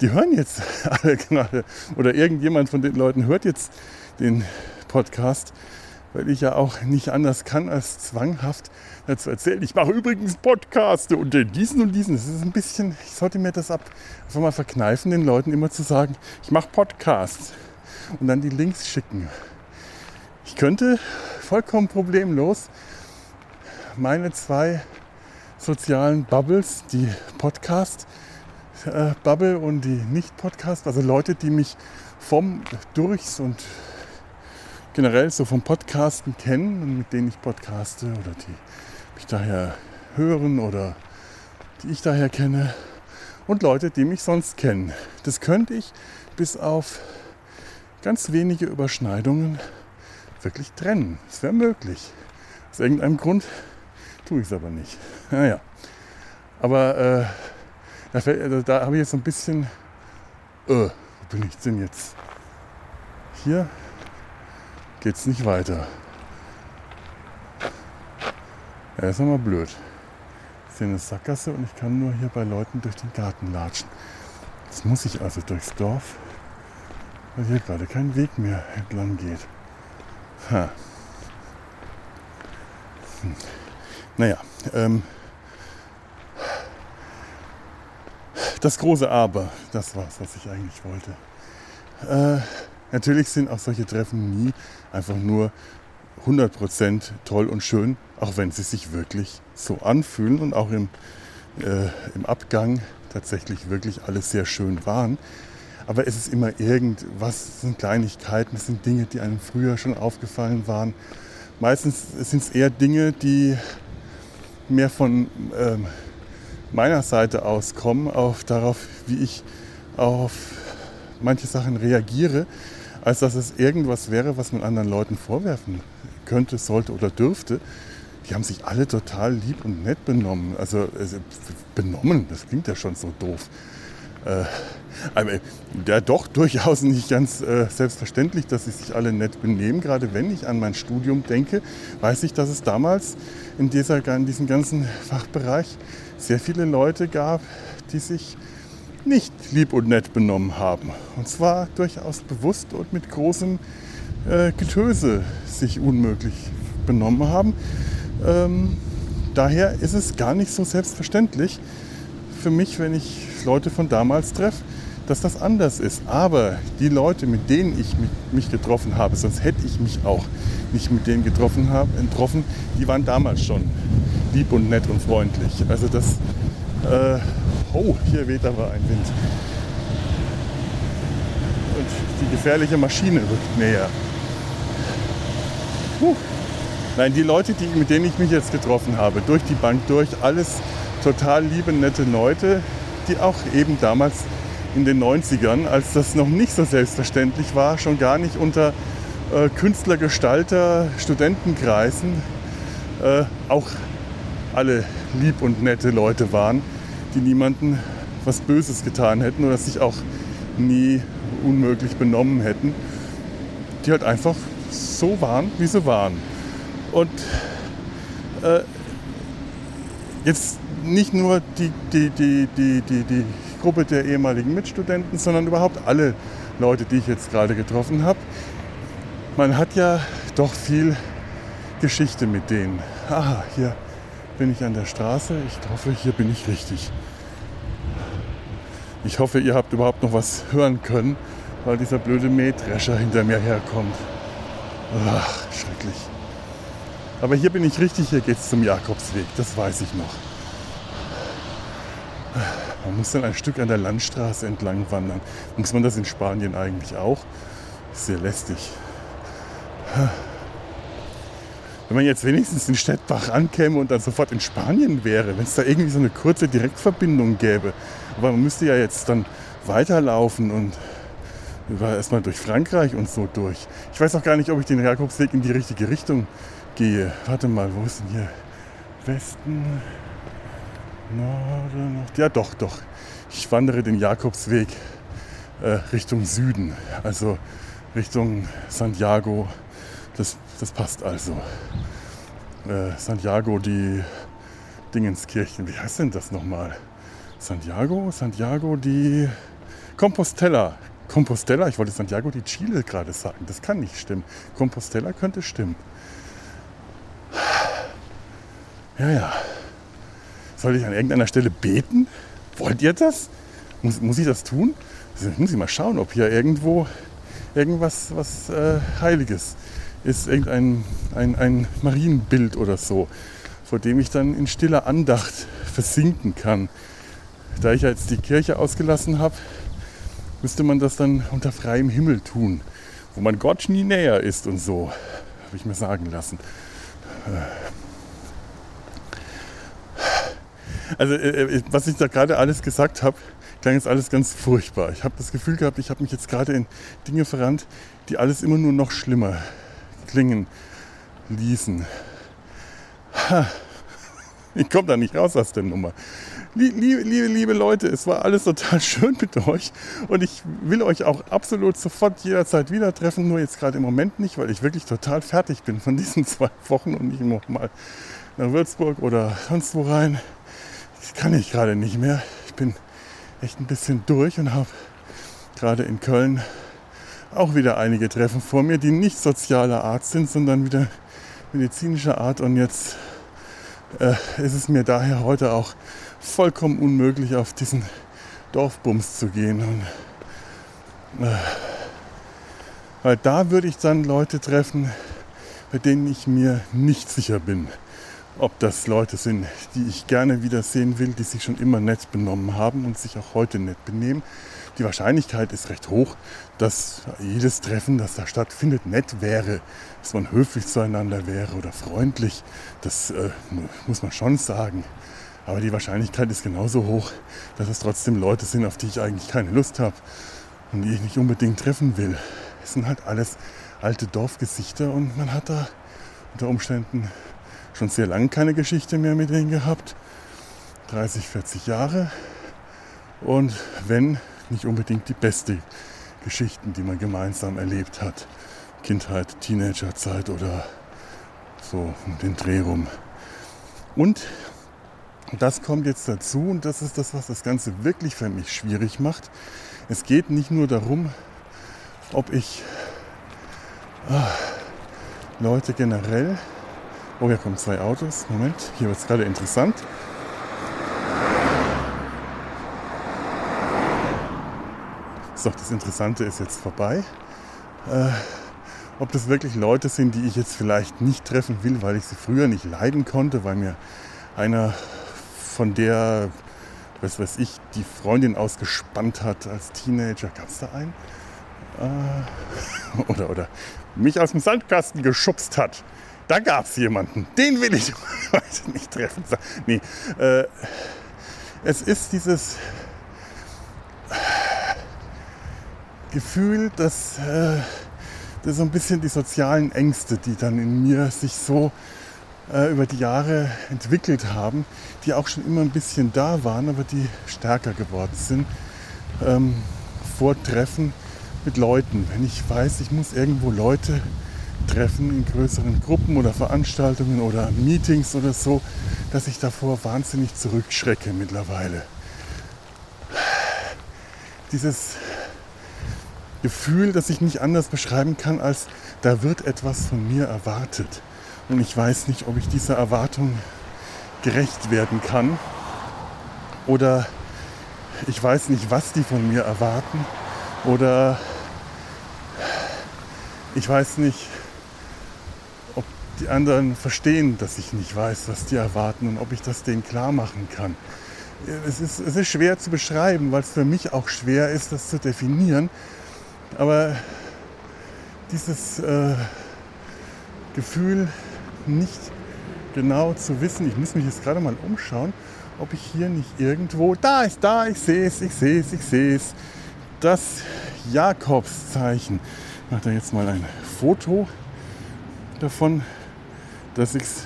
die hören jetzt (laughs) alle gerade oder irgendjemand von den Leuten hört jetzt den Podcast, weil ich ja auch nicht anders kann, als zwanghaft dazu erzählen. Ich mache übrigens Podcaste und diesen und diesen. Das ist ein bisschen, ich sollte mir das ab, einfach mal verkneifen, den Leuten immer zu sagen, ich mache Podcasts und dann die Links schicken. Ich könnte vollkommen problemlos meine zwei sozialen Bubbles, die Podcast äh, Bubble und die Nicht-Podcast, also Leute, die mich vom Durchs und generell so vom Podcasten kennen und mit denen ich podcaste oder die mich daher hören oder die ich daher kenne und Leute, die mich sonst kennen. Das könnte ich bis auf ganz wenige Überschneidungen wirklich trennen. Das wäre möglich. Aus irgendeinem Grund tue ich es aber nicht. (laughs) Naja. Aber äh, da, also da habe ich jetzt so ein bisschen, äh, wo bin ich denn jetzt? Hier geht es nicht weiter. Ja, ist nochmal blöd. Ich sehe eine Sackgasse und ich kann nur hier bei Leuten durch den Garten latschen. Jetzt muss ich also durchs Dorf, weil hier gerade kein Weg mehr entlang geht. Ha. Hm. Naja, ähm, das große Aber, das war es, was ich eigentlich wollte. Äh, natürlich sind auch solche Treffen nie einfach nur 100% toll und schön, auch wenn sie sich wirklich so anfühlen und auch im, äh, im Abgang tatsächlich wirklich alles sehr schön waren. Aber es ist immer irgendwas, es sind Kleinigkeiten, es sind Dinge, die einem früher schon aufgefallen waren. Meistens sind es eher Dinge, die mehr von ähm, meiner Seite aus kommen, auf darauf, wie ich auf manche Sachen reagiere, als dass es irgendwas wäre, was man anderen Leuten vorwerfen könnte, sollte oder dürfte. Die haben sich alle total lieb und nett benommen. Also, benommen, das klingt ja schon so doof. Äh, ja, doch durchaus nicht ganz äh, selbstverständlich, dass sie sich alle nett benehmen. Gerade wenn ich an mein Studium denke, weiß ich, dass es damals in, dieser, in diesem ganzen Fachbereich sehr viele Leute gab, die sich nicht lieb und nett benommen haben. Und zwar durchaus bewusst und mit großem äh, Getöse sich unmöglich benommen haben. Ähm, daher ist es gar nicht so selbstverständlich für mich, wenn ich Leute von damals treffe, dass das anders ist. Aber die Leute, mit denen ich mich getroffen habe, sonst hätte ich mich auch nicht mit denen getroffen, habe, getroffen die waren damals schon lieb und nett und freundlich. Also das, äh, oh, hier weht aber ein Wind. Und die gefährliche Maschine rückt näher. Puh. Nein, die Leute, die, mit denen ich mich jetzt getroffen habe, durch die Bank durch, alles total liebe, nette Leute, die auch eben damals in den 90ern, als das noch nicht so selbstverständlich war, schon gar nicht unter äh, Künstler, Gestalter, Studentenkreisen äh, auch alle lieb und nette Leute waren, die niemanden was Böses getan hätten oder sich auch nie unmöglich benommen hätten, die halt einfach so waren, wie sie waren. Und äh, jetzt nicht nur die, die, die, die, die, die Gruppe der ehemaligen Mitstudenten, sondern überhaupt alle Leute, die ich jetzt gerade getroffen habe. Man hat ja doch viel Geschichte mit denen. Aha, hier bin ich an der Straße. Ich hoffe, hier bin ich richtig. Ich hoffe, ihr habt überhaupt noch was hören können, weil dieser blöde Mähdrescher hinter mir herkommt. Ach, schrecklich. Aber hier bin ich richtig, hier geht es zum Jakobsweg, das weiß ich noch. Man muss dann ein Stück an der Landstraße entlang wandern. Muss man das in Spanien eigentlich auch? Sehr lästig. wenn man jetzt wenigstens in Stettbach ankäme und dann sofort in Spanien wäre, wenn es da irgendwie so eine kurze Direktverbindung gäbe. Aber man müsste ja jetzt dann weiterlaufen und über erstmal durch Frankreich und so durch. Ich weiß auch gar nicht, ob ich den Jakobsweg in die richtige Richtung gehe. Warte mal, wo ist denn hier? Westen. Ja, doch, doch. Ich wandere den Jakobsweg äh, Richtung Süden, also Richtung Santiago. Das, das passt also. Äh, Santiago, die Dingenskirchen. Wie heißt denn das nochmal? Santiago, Santiago, die Compostela. Compostela, ich wollte Santiago di Chile gerade sagen. Das kann nicht stimmen. Compostela könnte stimmen. Ja, ja. Soll ich an irgendeiner Stelle beten? Wollt ihr das? Muss, muss ich das tun? Also muss ich mal schauen, ob hier irgendwo irgendwas was äh, Heiliges ist. Irgendein ein, ein Marienbild oder so, vor dem ich dann in stiller Andacht versinken kann. Da ich jetzt die Kirche ausgelassen habe, müsste man das dann unter freiem Himmel tun, wo man Gott nie näher ist und so, habe ich mir sagen lassen. Also äh, äh, was ich da gerade alles gesagt habe, klang jetzt alles ganz furchtbar. Ich habe das Gefühl gehabt, ich habe mich jetzt gerade in Dinge verrannt, die alles immer nur noch schlimmer klingen ließen. Ha. Ich komme da nicht raus aus der Nummer liebe, liebe, liebe Leute, es war alles total schön mit euch und ich will euch auch absolut sofort jederzeit wieder treffen, nur jetzt gerade im Moment nicht, weil ich wirklich total fertig bin von diesen (laughs) zwei Wochen und nicht noch mal nach Würzburg oder sonst wo rein. Das kann ich gerade nicht mehr. Ich bin echt ein bisschen durch und habe gerade in Köln auch wieder einige Treffen vor mir, die nicht sozialer Art sind, sondern wieder medizinischer Art. Und jetzt äh, ist es mir daher heute auch vollkommen unmöglich, auf diesen Dorfbums zu gehen. Und, äh, weil da würde ich dann Leute treffen, bei denen ich mir nicht sicher bin, ob das Leute sind, die ich gerne wiedersehen will, die sich schon immer nett benommen haben und sich auch heute nett benehmen. Die Wahrscheinlichkeit ist recht hoch, dass jedes Treffen, das da stattfindet, nett wäre, dass man höflich zueinander wäre oder freundlich. Das äh, muss man schon sagen. Aber die Wahrscheinlichkeit ist genauso hoch, dass es trotzdem Leute sind, auf die ich eigentlich keine Lust habe und die ich nicht unbedingt treffen will. Es sind halt alles alte Dorfgesichter und man hat da unter Umständen schon sehr lange keine Geschichte mehr mit denen gehabt. 30, 40 Jahre. Und wenn, nicht unbedingt die beste Geschichten, die man gemeinsam erlebt hat. Kindheit, Teenagerzeit oder so um den Dreh rum. Und das kommt jetzt dazu und das ist das, was das Ganze wirklich für mich schwierig macht. Es geht nicht nur darum, ob ich ah, Leute generell. Oh, hier kommen zwei Autos. Moment, hier wird es gerade interessant. So, das Interessante ist jetzt vorbei. Äh, ob das wirklich Leute sind, die ich jetzt vielleicht nicht treffen will, weil ich sie früher nicht leiden konnte, weil mir einer von der, was weiß ich, die Freundin ausgespannt hat als Teenager. Gab es da einen? Äh, (laughs) oder, oder mich aus dem Sandkasten geschubst hat. Da gab es jemanden. Den will ich (laughs) heute nicht treffen. Nee, äh, es ist dieses Gefühl, dass, äh, dass so ein bisschen die sozialen Ängste, die dann in mir sich so äh, über die Jahre entwickelt haben, die auch schon immer ein bisschen da waren, aber die stärker geworden sind. Ähm, vor mit Leuten. Wenn ich weiß, ich muss irgendwo Leute treffen in größeren Gruppen oder Veranstaltungen oder Meetings oder so, dass ich davor wahnsinnig zurückschrecke mittlerweile. Dieses Gefühl, das ich nicht anders beschreiben kann, als da wird etwas von mir erwartet. Und ich weiß nicht, ob ich dieser Erwartung gerecht werden kann. Oder ich weiß nicht, was die von mir erwarten. Oder ich weiß nicht, die anderen verstehen, dass ich nicht weiß, was die erwarten und ob ich das denen klar machen kann. Es ist, es ist schwer zu beschreiben, weil es für mich auch schwer ist, das zu definieren. Aber dieses äh, Gefühl, nicht genau zu wissen. Ich muss mich jetzt gerade mal umschauen, ob ich hier nicht irgendwo. Da ist da, ich sehe es, ich sehe es, ich sehe es. Das Jakobszeichen. Ich mache da jetzt mal ein Foto davon, dass ich es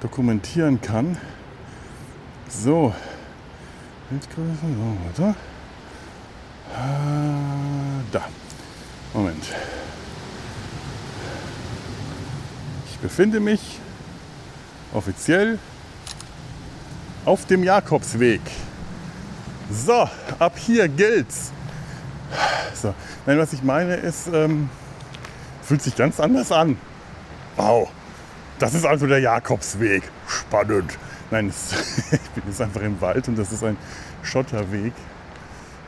dokumentieren kann. So. Bildgröße, so, warte. Ah, da. Moment. Ich befinde mich offiziell auf dem Jakobsweg. So, ab hier gilt's. So. Nein, was ich meine ist, ähm, fühlt sich ganz anders an. Wow, das ist also der Jakobsweg. Spannend. Nein, (laughs) ich bin jetzt einfach im Wald und das ist ein Schotterweg.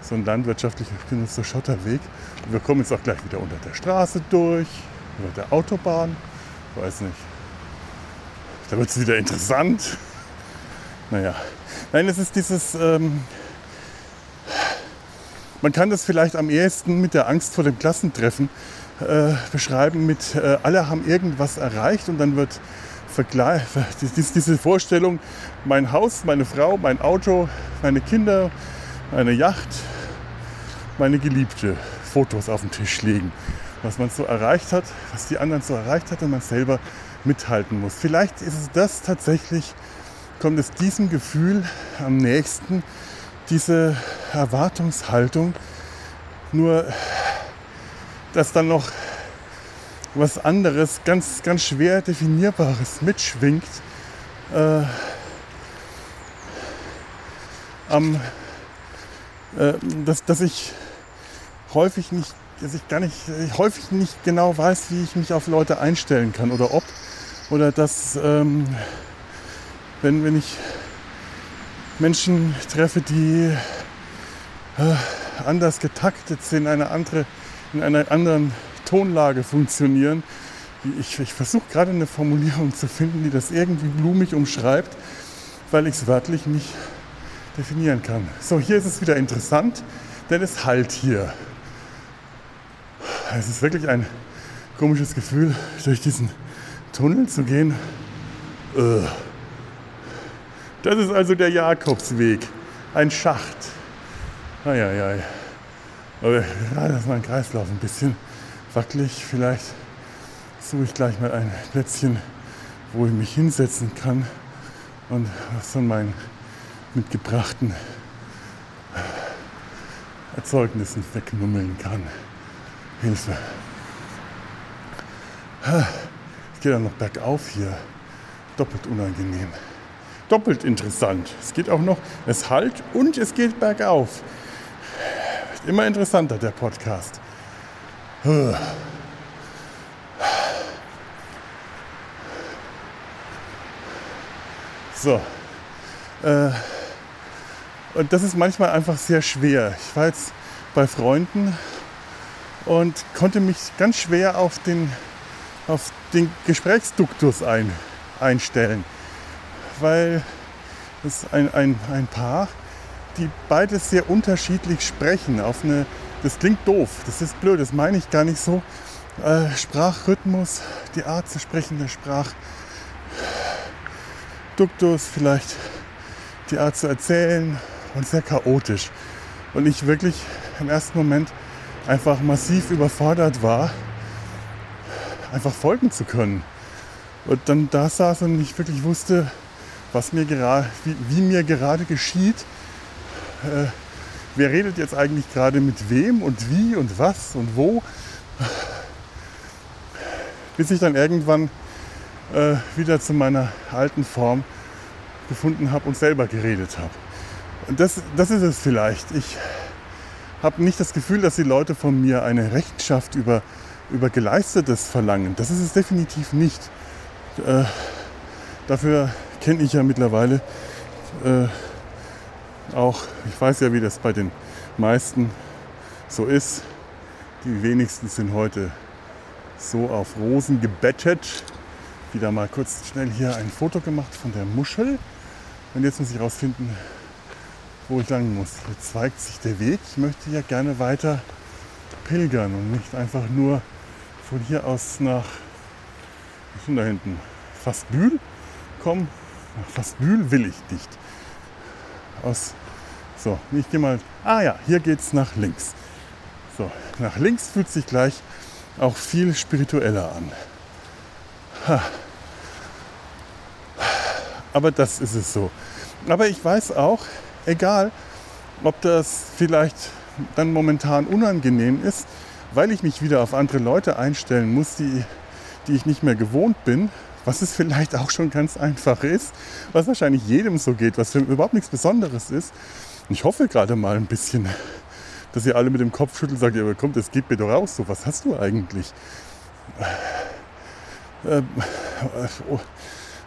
So ein landwirtschaftlich genutzter Schotterweg. Und wir kommen jetzt auch gleich wieder unter der Straße durch, unter der Autobahn. Weiß nicht. Da wird es wieder interessant. Naja, nein, es ist dieses, ähm, man kann das vielleicht am ehesten mit der Angst vor dem Klassentreffen äh, beschreiben, mit äh, alle haben irgendwas erreicht und dann wird Vergleich, (laughs) diese Vorstellung, mein Haus, meine Frau, mein Auto, meine Kinder, meine Yacht, meine Geliebte, Fotos auf den Tisch legen, was man so erreicht hat, was die anderen so erreicht hat und man selber mithalten muss. Vielleicht ist es das tatsächlich, kommt es diesem Gefühl am nächsten, diese Erwartungshaltung, nur dass dann noch was anderes, ganz, ganz schwer definierbares mitschwingt. Äh, am, äh, dass, dass ich häufig nicht, dass ich gar nicht, häufig nicht genau weiß, wie ich mich auf Leute einstellen kann oder ob oder dass, ähm, wenn, wenn ich Menschen treffe, die äh, anders getaktet sind, eine andere, in einer anderen Tonlage funktionieren. Ich, ich versuche gerade eine Formulierung zu finden, die das irgendwie blumig umschreibt, weil ich es wörtlich nicht definieren kann. So, hier ist es wieder interessant, denn es halt hier. Es ist wirklich ein komisches Gefühl, durch diesen Tunnel zu gehen. Äh. Das ist also der Jakobsweg, ein Schacht. Eieiei. Aber gerade ist mein Kreislauf ein bisschen wackelig. Vielleicht suche ich gleich mal ein Plätzchen, wo ich mich hinsetzen kann und was von meinen mitgebrachten Erzeugnissen wegnummeln kann. Hilfe. Ich gehe dann noch bergauf hier. Doppelt unangenehm. Doppelt interessant. Es geht auch noch, es halt und es geht bergauf. Immer interessanter der Podcast. So. Äh, und das ist manchmal einfach sehr schwer. Ich war jetzt bei Freunden und konnte mich ganz schwer auf den auf den Gesprächsduktus ein, einstellen, weil es ein, ein, ein Paar, die beide sehr unterschiedlich sprechen. Auf eine, das klingt doof, das ist blöd, das meine ich gar nicht so. Äh, Sprachrhythmus, die Art zu sprechen, der Sprachduktus, vielleicht die Art zu erzählen und sehr chaotisch. Und ich wirklich im ersten Moment einfach massiv überfordert war einfach folgen zu können. Und dann da saß und ich wirklich wusste, was mir gerade, wie, wie, mir gerade geschieht. Äh, wer redet jetzt eigentlich gerade mit wem und wie und was und wo. Bis ich dann irgendwann äh, wieder zu meiner alten Form gefunden habe und selber geredet habe. Und das, das ist es vielleicht. Ich habe nicht das Gefühl, dass die Leute von mir eine Rechenschaft über über Geleistetes verlangen. Das ist es definitiv nicht. Äh, dafür kenne ich ja mittlerweile äh, auch, ich weiß ja, wie das bei den meisten so ist. Die wenigsten sind heute so auf Rosen gebettet. Wieder mal kurz schnell hier ein Foto gemacht von der Muschel. Und jetzt muss ich rausfinden, wo ich lang muss. Hier zweigt sich der Weg. Ich möchte ja gerne weiter pilgern und nicht einfach nur von hier aus nach, was ist denn da hinten? fast Bühl kommen. Nach fast Bühl will ich nicht. Aus, so, ich gehe mal, ah ja, hier geht es nach links. So, nach links fühlt sich gleich auch viel spiritueller an. Ha. Aber das ist es so. Aber ich weiß auch, egal, ob das vielleicht dann momentan unangenehm ist, weil ich mich wieder auf andere Leute einstellen muss, die, die ich nicht mehr gewohnt bin, was es vielleicht auch schon ganz einfach ist, was wahrscheinlich jedem so geht, was überhaupt nichts Besonderes ist. Und ich hoffe gerade mal ein bisschen, dass ihr alle mit dem Kopf schüttelt und sagt, ja, kommt, es geht mir doch raus, so was hast du eigentlich? Ähm,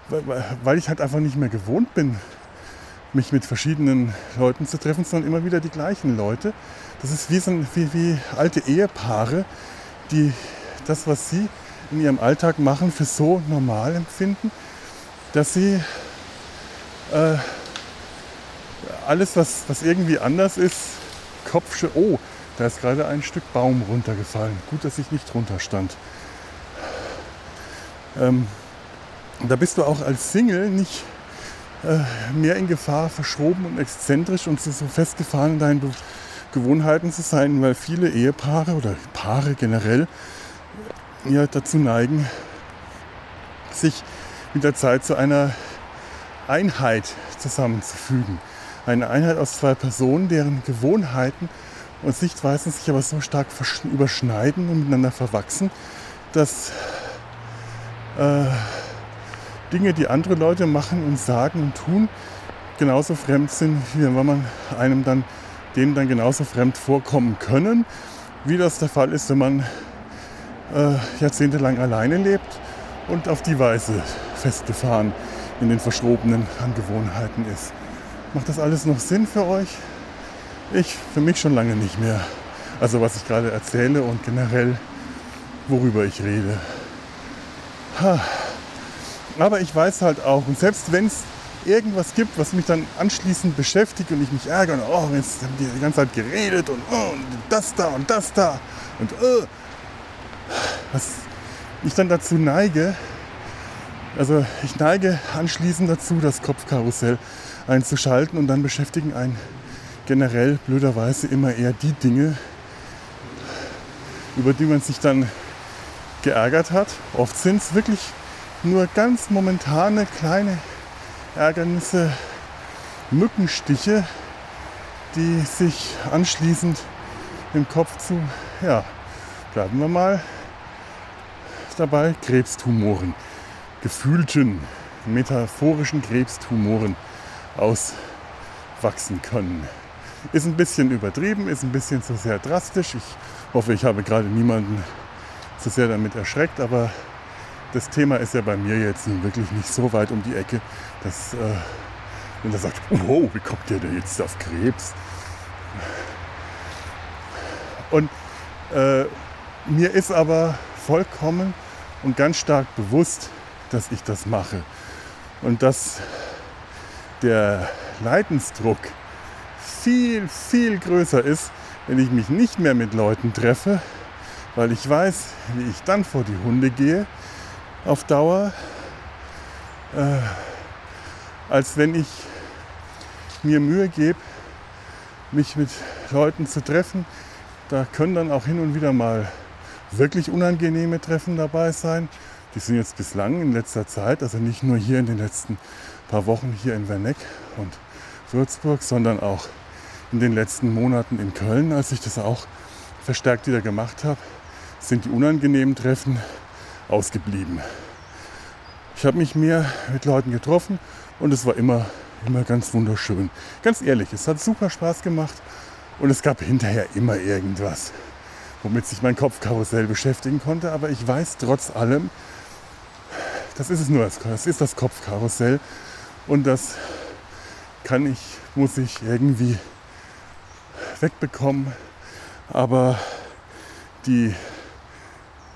äh, weil ich halt einfach nicht mehr gewohnt bin, mich mit verschiedenen Leuten zu treffen, sondern immer wieder die gleichen Leute. Das ist wie, so wie, wie alte Ehepaare, die das, was sie in ihrem Alltag machen, für so normal empfinden, dass sie äh, alles, was, was irgendwie anders ist, Kopfsche. Oh, da ist gerade ein Stück Baum runtergefallen. Gut, dass ich nicht drunter stand. Ähm, da bist du auch als Single nicht äh, mehr in Gefahr, verschoben und exzentrisch und so festgefahren in deinen Be Gewohnheiten zu sein, weil viele Ehepaare oder Paare generell ja dazu neigen, sich mit der Zeit zu einer Einheit zusammenzufügen. Eine Einheit aus zwei Personen, deren Gewohnheiten und Sichtweisen sich aber so stark überschneiden und miteinander verwachsen, dass äh, Dinge, die andere Leute machen und sagen und tun, genauso fremd sind, wie wenn man einem dann, denen dann genauso fremd vorkommen können, wie das der Fall ist, wenn man äh, jahrzehntelang alleine lebt und auf die Weise festgefahren in den verschrobenen Angewohnheiten ist. Macht das alles noch Sinn für euch? Ich für mich schon lange nicht mehr. Also was ich gerade erzähle und generell worüber ich rede. Ha. Aber ich weiß halt auch, und selbst wenn es irgendwas gibt, was mich dann anschließend beschäftigt und ich mich ärgere, und, oh, jetzt haben die die ganze Zeit geredet und, oh, und das da und das da und oh, was ich dann dazu neige, also ich neige anschließend dazu, das Kopfkarussell einzuschalten und dann beschäftigen einen generell blöderweise immer eher die Dinge, über die man sich dann geärgert hat. Oft sind es wirklich nur ganz momentane kleine Ärgernisse, Mückenstiche, die sich anschließend im Kopf zu, ja, bleiben wir mal dabei, Krebstumoren, gefühlten, metaphorischen Krebstumoren auswachsen können. Ist ein bisschen übertrieben, ist ein bisschen zu sehr drastisch. Ich hoffe, ich habe gerade niemanden zu sehr damit erschreckt, aber das Thema ist ja bei mir jetzt wirklich nicht so weit um die Ecke, dass äh, wenn er sagt, wow, wie kommt der denn jetzt auf Krebs? Und äh, mir ist aber vollkommen und ganz stark bewusst, dass ich das mache. Und dass der Leidensdruck viel, viel größer ist, wenn ich mich nicht mehr mit Leuten treffe, weil ich weiß, wie ich dann vor die Hunde gehe auf Dauer, äh, als wenn ich mir Mühe gebe, mich mit Leuten zu treffen. Da können dann auch hin und wieder mal wirklich unangenehme Treffen dabei sein. Die sind jetzt bislang in letzter Zeit, also nicht nur hier in den letzten paar Wochen hier in Werneck und Würzburg, sondern auch in den letzten Monaten in Köln, als ich das auch verstärkt wieder gemacht habe, sind die unangenehmen Treffen ausgeblieben. Ich habe mich mehr mit Leuten getroffen und es war immer, immer ganz wunderschön. Ganz ehrlich, es hat super Spaß gemacht und es gab hinterher immer irgendwas, womit sich mein Kopfkarussell beschäftigen konnte. Aber ich weiß trotz allem, das ist es nur, das ist das Kopfkarussell und das kann ich, muss ich irgendwie wegbekommen. Aber die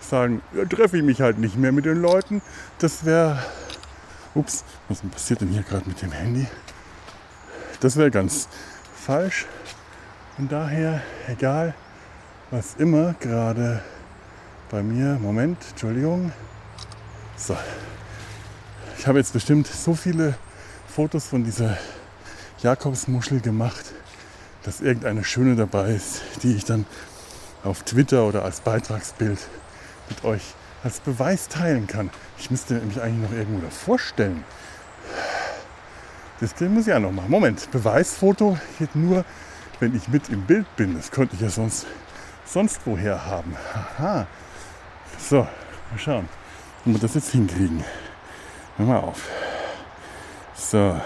sagen, ja, treffe ich mich halt nicht mehr mit den Leuten. Das wäre, ups, was passiert denn hier gerade mit dem Handy? Das wäre ganz falsch. Und daher, egal, was immer gerade bei mir, Moment, Entschuldigung. So, Ich habe jetzt bestimmt so viele Fotos von dieser Jakobsmuschel gemacht, dass irgendeine schöne dabei ist, die ich dann auf Twitter oder als Beitragsbild mit euch als Beweis teilen kann. Ich müsste mich eigentlich noch irgendwo davor stellen. Das muss ich ja noch machen. Moment, Beweisfoto geht nur, wenn ich mit im Bild bin. Das könnte ich ja sonst, sonst woher haben. Aha. So, mal schauen, wie wir das jetzt hinkriegen. Hör mal auf. So.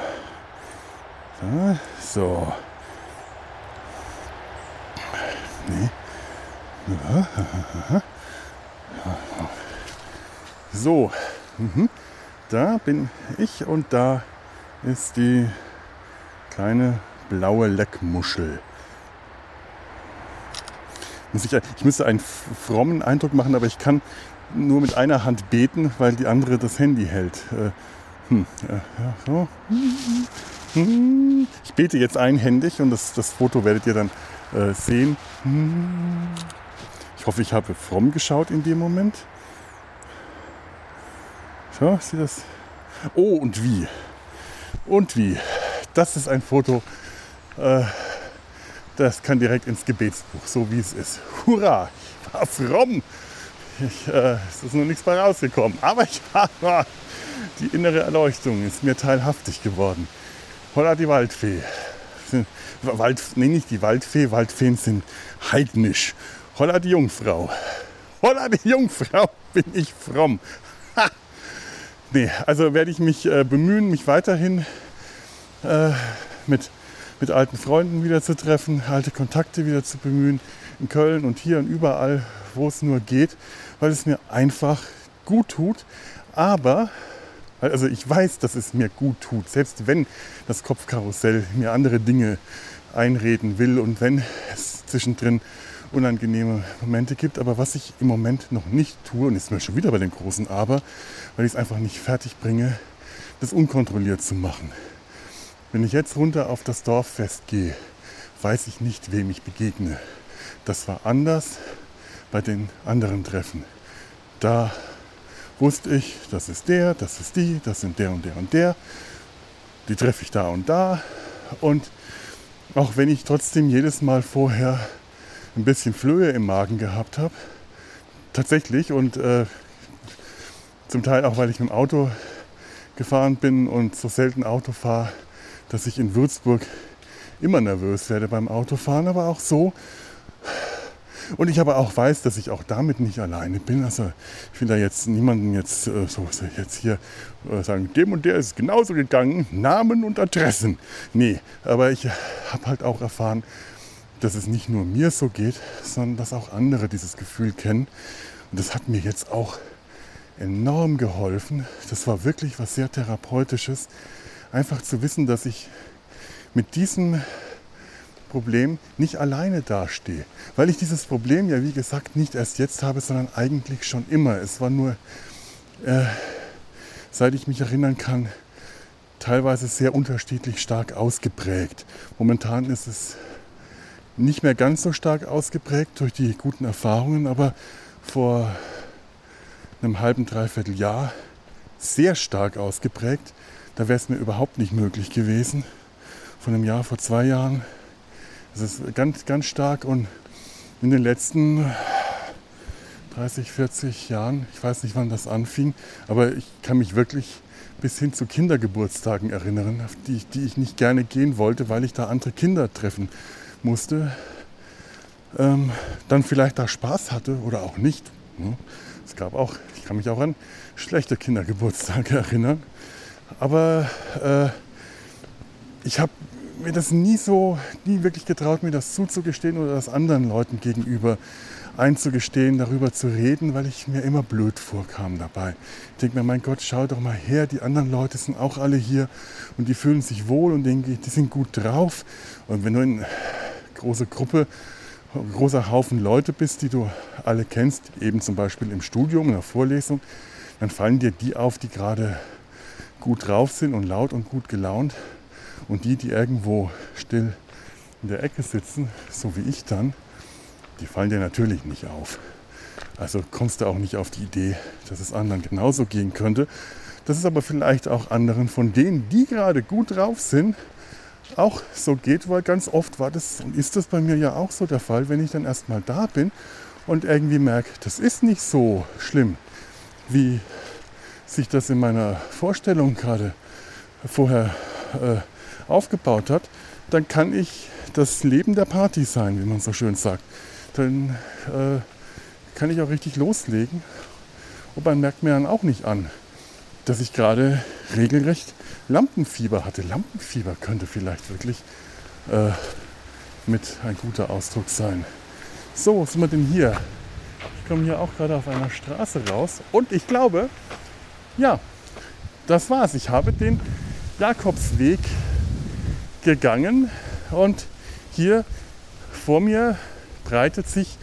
So. Nee. (laughs) So, mhm. da bin ich und da ist die kleine blaue Leckmuschel. Ich, ich müsste einen frommen Eindruck machen, aber ich kann nur mit einer Hand beten, weil die andere das Handy hält. Äh, hm, äh, ja, so. Ich bete jetzt einhändig und das, das Foto werdet ihr dann äh, sehen. Ich hoffe, ich habe fromm geschaut in dem Moment. So, sieht das. Oh, und wie? Und wie? Das ist ein Foto, äh, das kann direkt ins Gebetsbuch, so wie es ist. Hurra! Ich war fromm! Ich, äh, es ist noch nichts bei rausgekommen, aber ich war, die innere Erleuchtung ist mir teilhaftig geworden. Holla die Waldfee. Wald, nee, nicht die Waldfee, Waldfeen sind heidnisch. Holla die Jungfrau. Holla die Jungfrau, (laughs) bin ich fromm. Ha! Nee, also werde ich mich äh, bemühen, mich weiterhin äh, mit, mit alten Freunden wieder zu treffen, alte Kontakte wieder zu bemühen, in Köln und hier und überall, wo es nur geht, weil es mir einfach gut tut. Aber, also ich weiß, dass es mir gut tut, selbst wenn das Kopfkarussell mir andere Dinge einreden will und wenn es zwischendrin unangenehme Momente gibt. Aber was ich im Moment noch nicht tue, und ist mir schon wieder bei den großen Aber, weil ich es einfach nicht fertig bringe, das unkontrolliert zu machen. Wenn ich jetzt runter auf das Dorffest gehe, weiß ich nicht, wem ich begegne. Das war anders bei den anderen Treffen. Da wusste ich, das ist der, das ist die, das sind der und der und der. Die treffe ich da und da. Und auch wenn ich trotzdem jedes Mal vorher ein bisschen Flöhe im Magen gehabt habe. Tatsächlich und äh, zum Teil auch, weil ich mit dem Auto gefahren bin und so selten Auto fahre, dass ich in Würzburg immer nervös werde beim Autofahren, aber auch so. Und ich aber auch weiß, dass ich auch damit nicht alleine bin. Also ich will da jetzt niemanden jetzt äh, so jetzt hier äh, sagen, dem und der ist genauso gegangen, Namen und Adressen. Nee, aber ich habe halt auch erfahren, dass es nicht nur mir so geht, sondern dass auch andere dieses Gefühl kennen. Und das hat mir jetzt auch enorm geholfen. Das war wirklich was sehr Therapeutisches. Einfach zu wissen, dass ich mit diesem Problem nicht alleine dastehe. Weil ich dieses Problem ja, wie gesagt, nicht erst jetzt habe, sondern eigentlich schon immer. Es war nur, äh, seit ich mich erinnern kann, teilweise sehr unterschiedlich stark ausgeprägt. Momentan ist es nicht mehr ganz so stark ausgeprägt durch die guten Erfahrungen, aber vor einem halben, dreiviertel Jahr sehr stark ausgeprägt. Da wäre es mir überhaupt nicht möglich gewesen. Von einem Jahr vor zwei Jahren. Es ist ganz, ganz stark und in den letzten 30, 40 Jahren, ich weiß nicht, wann das anfing, aber ich kann mich wirklich bis hin zu Kindergeburtstagen erinnern, auf die, die ich nicht gerne gehen wollte, weil ich da andere Kinder treffen musste, ähm, dann vielleicht da Spaß hatte oder auch nicht. Ne? Es gab auch, ich kann mich auch an schlechte Kindergeburtstage (laughs) erinnern, aber äh, ich habe mir das nie so, nie wirklich getraut, mir das zuzugestehen oder das anderen Leuten gegenüber einzugestehen, darüber zu reden, weil ich mir immer blöd vorkam dabei. Ich denke mir, mein Gott, schau doch mal her, die anderen Leute sind auch alle hier und die fühlen sich wohl und denke, die sind gut drauf. Und wenn du in große Gruppe, großer Haufen Leute bist, die du alle kennst, eben zum Beispiel im Studium, in der Vorlesung, dann fallen dir die auf, die gerade gut drauf sind und laut und gut gelaunt. Und die, die irgendwo still in der Ecke sitzen, so wie ich dann, die fallen dir natürlich nicht auf. Also kommst du auch nicht auf die Idee, dass es anderen genauso gehen könnte. dass es aber vielleicht auch anderen von denen, die gerade gut drauf sind, auch so geht, weil ganz oft war das und ist das bei mir ja auch so der Fall, wenn ich dann erstmal da bin und irgendwie merke, das ist nicht so schlimm, wie sich das in meiner Vorstellung gerade vorher äh, aufgebaut hat, dann kann ich das Leben der Party sein, wie man so schön sagt. Dann äh, kann ich auch richtig loslegen. Und man merkt mir dann auch nicht an, dass ich gerade regelrecht Lampenfieber hatte. Lampenfieber könnte vielleicht wirklich äh, mit ein guter Ausdruck sein. So, was sind wir denn hier? Ich komme hier auch gerade auf einer Straße raus und ich glaube, ja, das war's. Ich habe den Jakobsweg gegangen und hier vor mir breitet sich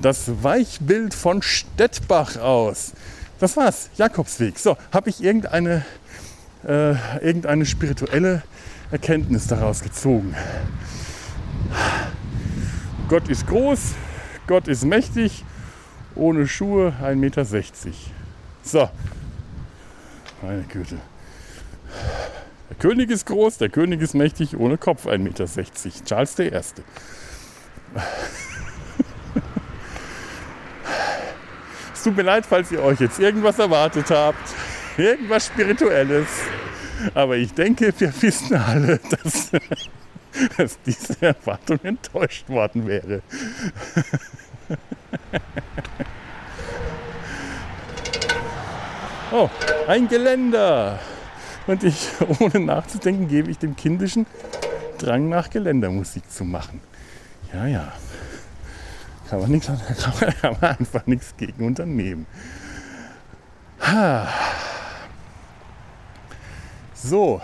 das Weichbild von Stettbach aus. Das war's, Jakobsweg. So, habe ich irgendeine, äh, irgendeine spirituelle Erkenntnis daraus gezogen. Gott ist groß, Gott ist mächtig, ohne Schuhe 1,60 Meter. So, meine Güte. Der König ist groß, der König ist mächtig, ohne Kopf 1,60 Meter. Charles I. es tut mir leid, falls ihr euch jetzt irgendwas erwartet habt. Irgendwas Spirituelles. Aber ich denke, wir wissen alle, (laughs) dass, dass diese Erwartung enttäuscht worden wäre. Oh, ein Geländer. Und ich, (laughs) ohne nachzudenken, gebe ich dem kindischen Drang nach Geländermusik zu machen. Ja, ja. Kann man, nichts, (laughs) kann man, einfach nichts gegen unternehmen. So.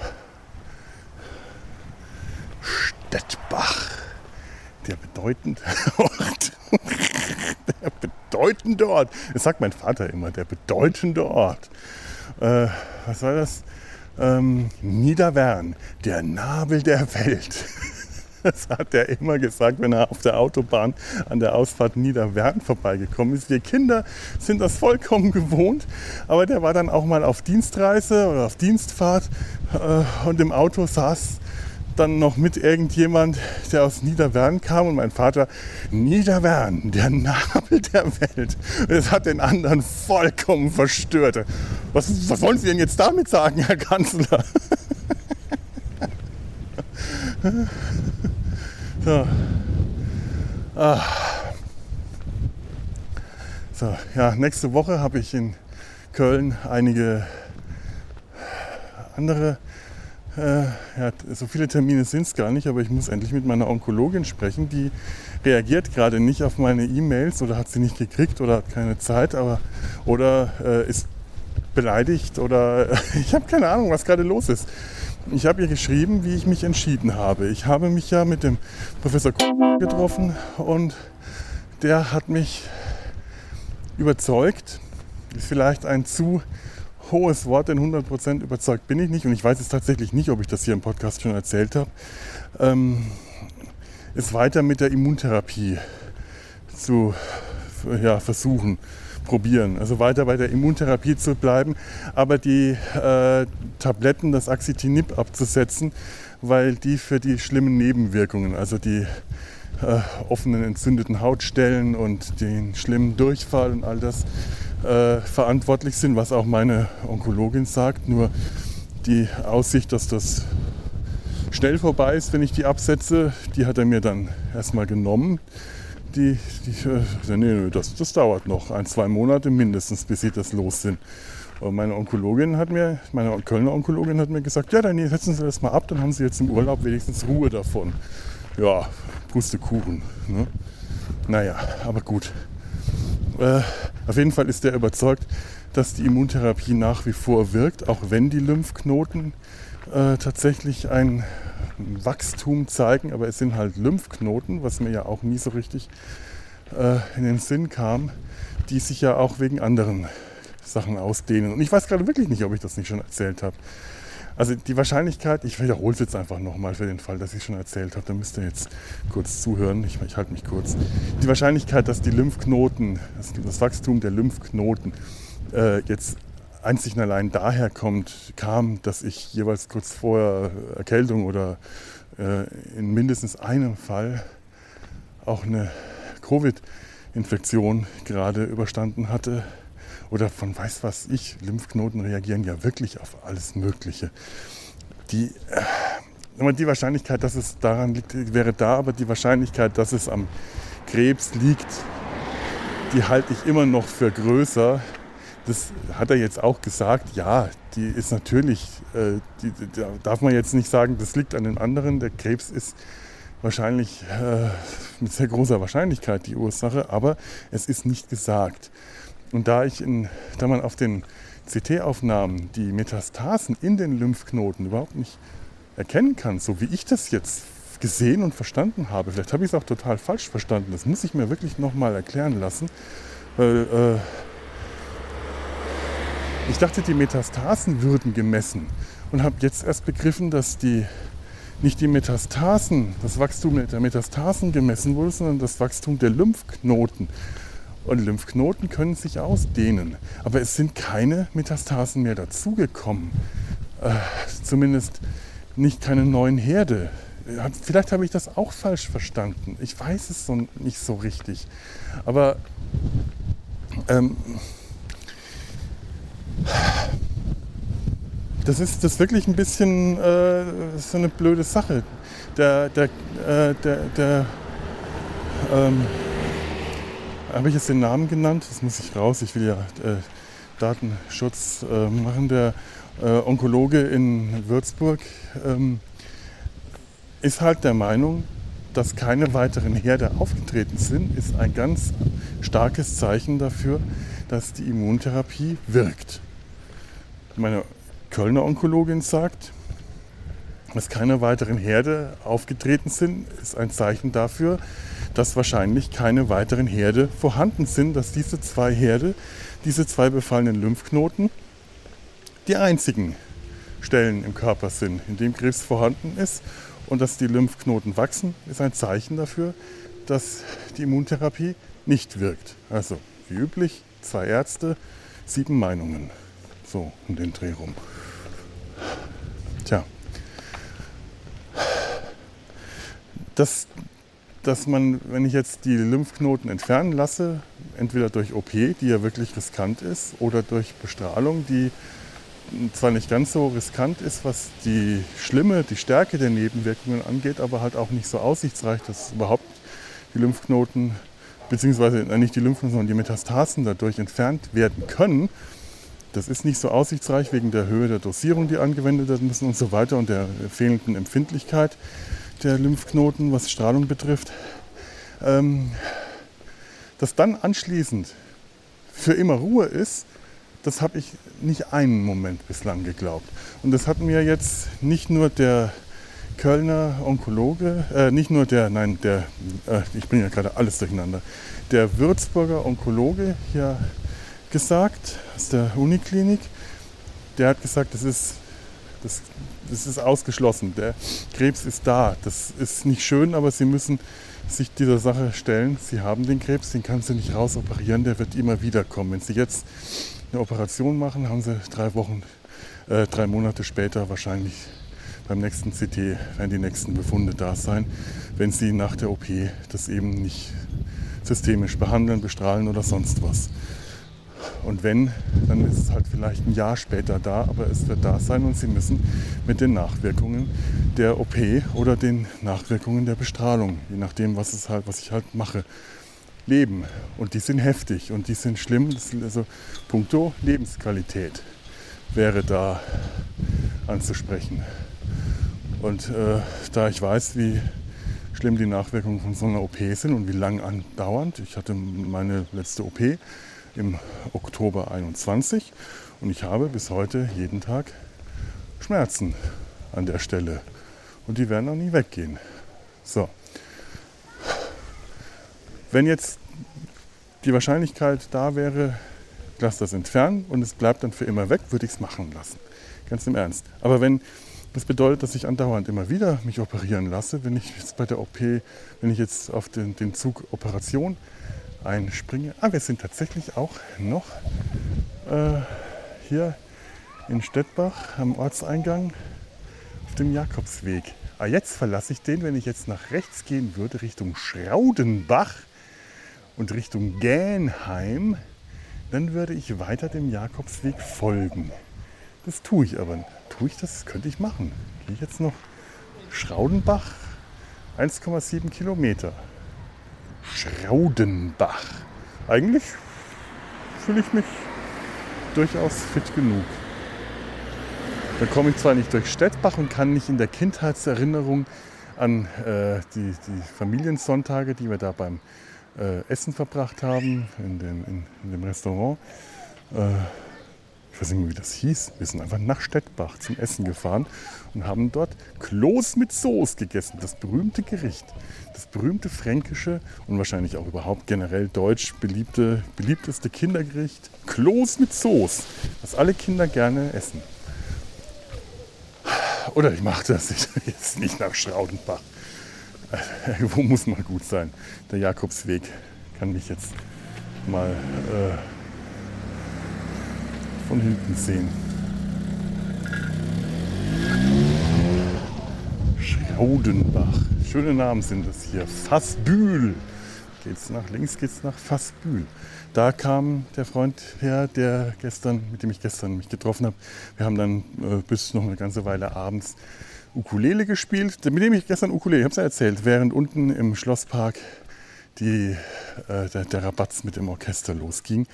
Stettbach. Der bedeutende (laughs) Ort. Der bedeutende Ort. Das sagt mein Vater immer, der bedeutende Ort. Äh, was war das? ähm, Niederwern, der Nabel der Welt. (laughs) Das hat er immer gesagt, wenn er auf der Autobahn an der Ausfahrt Niederwern vorbeigekommen ist. Wir Kinder sind das vollkommen gewohnt, aber der war dann auch mal auf Dienstreise oder auf Dienstfahrt äh, und im Auto saß dann noch mit irgendjemand, der aus Niederwern kam und mein Vater, Niederwern, der Nabel der Welt. Das hat den anderen vollkommen verstört. Was, was wollen Sie denn jetzt damit sagen, Herr Kanzler? (laughs) so. Ah. so, ja, nächste Woche habe ich in Köln einige andere äh, ja, so viele Termine sind es gar nicht, aber ich muss endlich mit meiner Onkologin sprechen. Die reagiert gerade nicht auf meine E-Mails oder hat sie nicht gekriegt oder hat keine Zeit aber, oder äh, ist beleidigt oder (laughs) ich habe keine Ahnung, was gerade los ist. Ich habe ihr geschrieben, wie ich mich entschieden habe. Ich habe mich ja mit dem Professor getroffen und der hat mich überzeugt. Ist vielleicht ein zu hohes Wort, denn 100% überzeugt bin ich nicht und ich weiß jetzt tatsächlich nicht, ob ich das hier im Podcast schon erzählt habe, ähm, ist weiter mit der Immuntherapie zu ja, versuchen, probieren. Also weiter bei der Immuntherapie zu bleiben, aber die äh, Tabletten, das Axitinib abzusetzen, weil die für die schlimmen Nebenwirkungen, also die äh, offenen entzündeten Hautstellen und den schlimmen Durchfall und all das äh, verantwortlich sind, was auch meine Onkologin sagt. Nur die Aussicht, dass das schnell vorbei ist, wenn ich die absetze, die hat er mir dann erstmal genommen. Die, die, äh, nee, nee, das, das dauert noch ein, zwei Monate mindestens, bis sie das los sind. Und meine Onkologin hat mir, meine Kölner Onkologin hat mir gesagt, ja, dann setzen Sie das mal ab, dann haben Sie jetzt im Urlaub wenigstens Ruhe davon. Ja, Pustekuchen. Ne? Naja, aber gut. Äh, auf jeden Fall ist er überzeugt, dass die Immuntherapie nach wie vor wirkt, auch wenn die Lymphknoten äh, tatsächlich ein Wachstum zeigen, aber es sind halt Lymphknoten, was mir ja auch nie so richtig äh, in den Sinn kam, die sich ja auch wegen anderen Sachen ausdehnen. Und ich weiß gerade wirklich nicht, ob ich das nicht schon erzählt habe. Also die Wahrscheinlichkeit, ich wiederhole es jetzt einfach nochmal für den Fall, dass ich es schon erzählt habe, da müsst ihr jetzt kurz zuhören, ich, ich halte mich kurz. Die Wahrscheinlichkeit, dass die Lymphknoten, das, das Wachstum der Lymphknoten äh, jetzt einzig und allein daher kommt, kam, dass ich jeweils kurz vor Erkältung oder äh, in mindestens einem Fall auch eine Covid-Infektion gerade überstanden hatte. Oder von weiß was ich, Lymphknoten reagieren ja wirklich auf alles Mögliche. Die, äh, die Wahrscheinlichkeit, dass es daran liegt, wäre da, aber die Wahrscheinlichkeit, dass es am Krebs liegt, die halte ich immer noch für größer. Das hat er jetzt auch gesagt. Ja, die ist natürlich, äh, die, da darf man jetzt nicht sagen, das liegt an den anderen. Der Krebs ist wahrscheinlich äh, mit sehr großer Wahrscheinlichkeit die Ursache, aber es ist nicht gesagt. Und da ich in, da man auf den CT-Aufnahmen die Metastasen in den Lymphknoten überhaupt nicht erkennen kann, so wie ich das jetzt gesehen und verstanden habe. Vielleicht habe ich es auch total falsch verstanden. Das muss ich mir wirklich nochmal erklären lassen. Weil, äh, ich dachte, die Metastasen würden gemessen und habe jetzt erst begriffen, dass die nicht die Metastasen, das Wachstum der Metastasen gemessen wurde, sondern das Wachstum der Lymphknoten. Und Lymphknoten können sich ausdehnen, aber es sind keine Metastasen mehr dazugekommen. Äh, zumindest nicht keine neuen Herde. Vielleicht habe ich das auch falsch verstanden. Ich weiß es so nicht so richtig. Aber ähm, das ist das wirklich ein bisschen äh, so eine blöde Sache. Der, der, äh, der, der ähm, habe ich jetzt den Namen genannt? Das muss ich raus. Ich will ja äh, Datenschutz äh, machen. Der äh, Onkologe in Würzburg ähm, ist halt der Meinung, dass keine weiteren Herde aufgetreten sind, ist ein ganz starkes Zeichen dafür, dass die Immuntherapie wirkt. Meine Kölner Onkologin sagt, dass keine weiteren Herde aufgetreten sind, ist ein Zeichen dafür, dass wahrscheinlich keine weiteren Herde vorhanden sind, dass diese zwei Herde, diese zwei befallenen Lymphknoten, die einzigen Stellen im Körper sind, in dem Krebs vorhanden ist und dass die Lymphknoten wachsen, ist ein Zeichen dafür, dass die Immuntherapie nicht wirkt. Also wie üblich, zwei Ärzte, sieben Meinungen. So um den Dreh rum. Tja. Das, dass man, wenn ich jetzt die Lymphknoten entfernen lasse, entweder durch OP, die ja wirklich riskant ist, oder durch Bestrahlung, die zwar nicht ganz so riskant ist, was die Schlimme, die Stärke der Nebenwirkungen angeht, aber halt auch nicht so aussichtsreich, dass überhaupt die Lymphknoten, beziehungsweise nicht die Lymphknoten, sondern die Metastasen dadurch entfernt werden können. Das ist nicht so aussichtsreich wegen der Höhe der Dosierung, die angewendet werden müssen und so weiter und der fehlenden Empfindlichkeit der Lymphknoten, was Strahlung betrifft. Ähm, dass dann anschließend für immer Ruhe ist, das habe ich nicht einen Moment bislang geglaubt. Und das hat mir jetzt nicht nur der Kölner Onkologe, äh, nicht nur der, nein, der, äh, ich bringe ja gerade alles durcheinander, der Würzburger Onkologe hier gesagt, aus der Uniklinik, der hat gesagt, das ist, das, das ist ausgeschlossen, der Krebs ist da. Das ist nicht schön, aber Sie müssen sich dieser Sache stellen. Sie haben den Krebs, den kannst du nicht rausoperieren, der wird immer wieder kommen. Wenn Sie jetzt eine Operation machen, haben sie drei Wochen, äh, drei Monate später wahrscheinlich beim nächsten CT werden die nächsten Befunde da sein, wenn sie nach der OP das eben nicht systemisch behandeln, bestrahlen oder sonst was. Und wenn, dann ist es halt vielleicht ein Jahr später da, aber es wird da sein und Sie müssen mit den Nachwirkungen der OP oder den Nachwirkungen der Bestrahlung, je nachdem, was, es halt, was ich halt mache, leben. Und die sind heftig und die sind schlimm. also puncto Lebensqualität wäre da anzusprechen. Und äh, da ich weiß, wie schlimm die Nachwirkungen von so einer OP sind und wie lang andauernd, ich hatte meine letzte OP im Oktober 21 und ich habe bis heute jeden Tag Schmerzen an der Stelle. Und die werden auch nie weggehen. So. Wenn jetzt die Wahrscheinlichkeit da wäre, ich das entfernen und es bleibt dann für immer weg, würde ich es machen lassen. Ganz im Ernst. Aber wenn das bedeutet, dass ich andauernd immer wieder mich operieren lasse, wenn ich jetzt bei der OP, wenn ich jetzt auf den, den Zug Operation einspringe. Ah, wir sind tatsächlich auch noch äh, hier in Stettbach am Ortseingang auf dem Jakobsweg. Ah, jetzt verlasse ich den, wenn ich jetzt nach rechts gehen würde, Richtung Schraudenbach und Richtung Gähnheim, dann würde ich weiter dem Jakobsweg folgen. Das tue ich aber. Tue ich das? Könnte ich machen. Gehe ich jetzt noch Schraudenbach, 1,7 Kilometer. Schraudenbach. Eigentlich fühle ich mich durchaus fit genug. Da komme ich zwar nicht durch Stettbach und kann nicht in der Kindheitserinnerung an äh, die, die Familiensonntage, die wir da beim äh, Essen verbracht haben, in dem, in, in dem Restaurant. Äh, ich weiß nicht mehr, wie das hieß. Wir sind einfach nach Stettbach zum Essen gefahren und haben dort Kloß mit Soße gegessen. Das berühmte Gericht. Das berühmte fränkische und wahrscheinlich auch überhaupt generell deutsch beliebte, beliebteste Kindergericht. Kloß mit Soße, was alle Kinder gerne essen. Oder ich mache das (laughs) jetzt nicht nach Schraudenbach. Irgendwo muss mal gut sein. Der Jakobsweg kann mich jetzt mal äh, von hinten sehen. Schraudenbach. Schöne Namen sind das hier. Fassbühl. Geht's nach links, geht's nach Fassbühl. Da kam der Freund her, der gestern, mit dem ich gestern mich getroffen habe. Wir haben dann äh, bis noch eine ganze Weile abends Ukulele gespielt, mit dem ich gestern Ukulele, ich habe es ja erzählt, während unten im Schlosspark die, äh, der, der, Rabatz mit dem Orchester losging.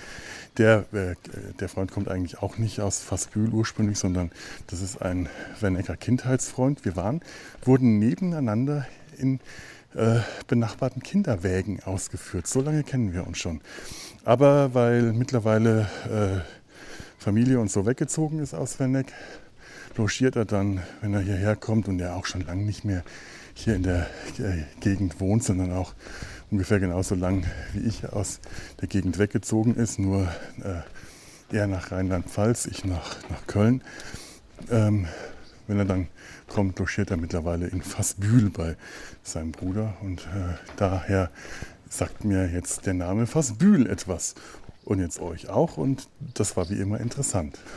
Der, äh, der Freund kommt eigentlich auch nicht aus Fassbühl ursprünglich, sondern das ist ein Wernecker Kindheitsfreund. Wir waren, wurden nebeneinander in äh, benachbarten Kinderwägen ausgeführt. So lange kennen wir uns schon. Aber weil mittlerweile äh, Familie und so weggezogen ist aus Werneck, logiert er dann, wenn er hierher kommt und er auch schon lange nicht mehr hier in der äh, Gegend wohnt, sondern auch ungefähr genauso lang wie ich aus der Gegend weggezogen ist, nur äh, er nach Rheinland-Pfalz, ich nach, nach Köln. Ähm, wenn er dann kommt, logiert er mittlerweile in Fassbühl bei seinem Bruder und äh, daher sagt mir jetzt der Name Fassbühl etwas und jetzt euch auch und das war wie immer interessant. (laughs)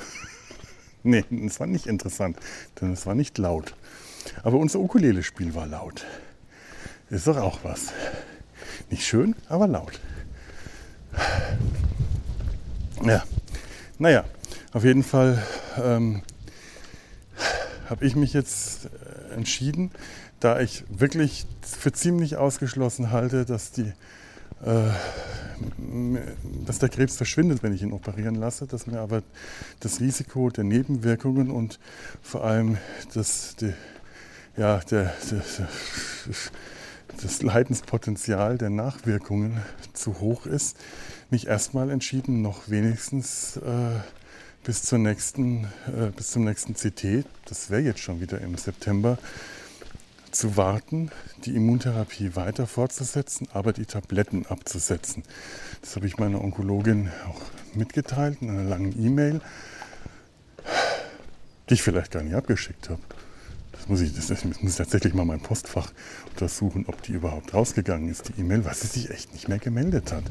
Nee, es war nicht interessant, denn es war nicht laut. Aber unser Ukulele-Spiel war laut. Ist doch auch was. Nicht schön, aber laut. Ja, naja, auf jeden Fall ähm, habe ich mich jetzt äh, entschieden, da ich wirklich für ziemlich ausgeschlossen halte, dass die äh, dass der Krebs verschwindet, wenn ich ihn operieren lasse, dass mir aber das Risiko der Nebenwirkungen und vor allem das, die, ja, der, der, das Leidenspotenzial der Nachwirkungen zu hoch ist, mich erstmal entschieden, noch wenigstens äh, bis, zur nächsten, äh, bis zum nächsten CT, das wäre jetzt schon wieder im September, zu warten, die Immuntherapie weiter fortzusetzen, aber die Tabletten abzusetzen. Das habe ich meiner Onkologin auch mitgeteilt in einer langen E-Mail, die ich vielleicht gar nicht abgeschickt habe. Das muss ich, das, das muss ich tatsächlich mal mein Postfach untersuchen, ob die überhaupt rausgegangen ist, die E-Mail, weil sie sich echt nicht mehr gemeldet hat.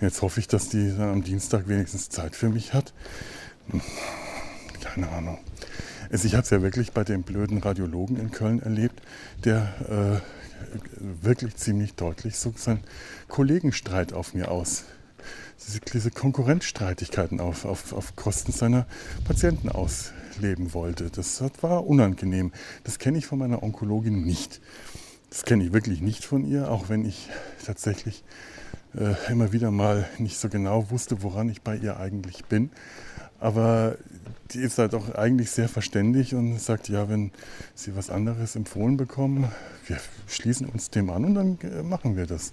Jetzt hoffe ich, dass die dann am Dienstag wenigstens Zeit für mich hat. Keine Ahnung. Also ich habe es ja wirklich bei dem blöden Radiologen in Köln erlebt, der äh, wirklich ziemlich deutlich so seinen Kollegenstreit auf mir aus, diese, diese Konkurrenzstreitigkeiten auf, auf, auf Kosten seiner Patienten ausleben wollte. Das war unangenehm. Das kenne ich von meiner Onkologin nicht. Das kenne ich wirklich nicht von ihr, auch wenn ich tatsächlich äh, immer wieder mal nicht so genau wusste, woran ich bei ihr eigentlich bin. Aber die ist halt auch eigentlich sehr verständig und sagt, ja, wenn Sie was anderes empfohlen bekommen, wir schließen uns dem an und dann äh, machen wir das.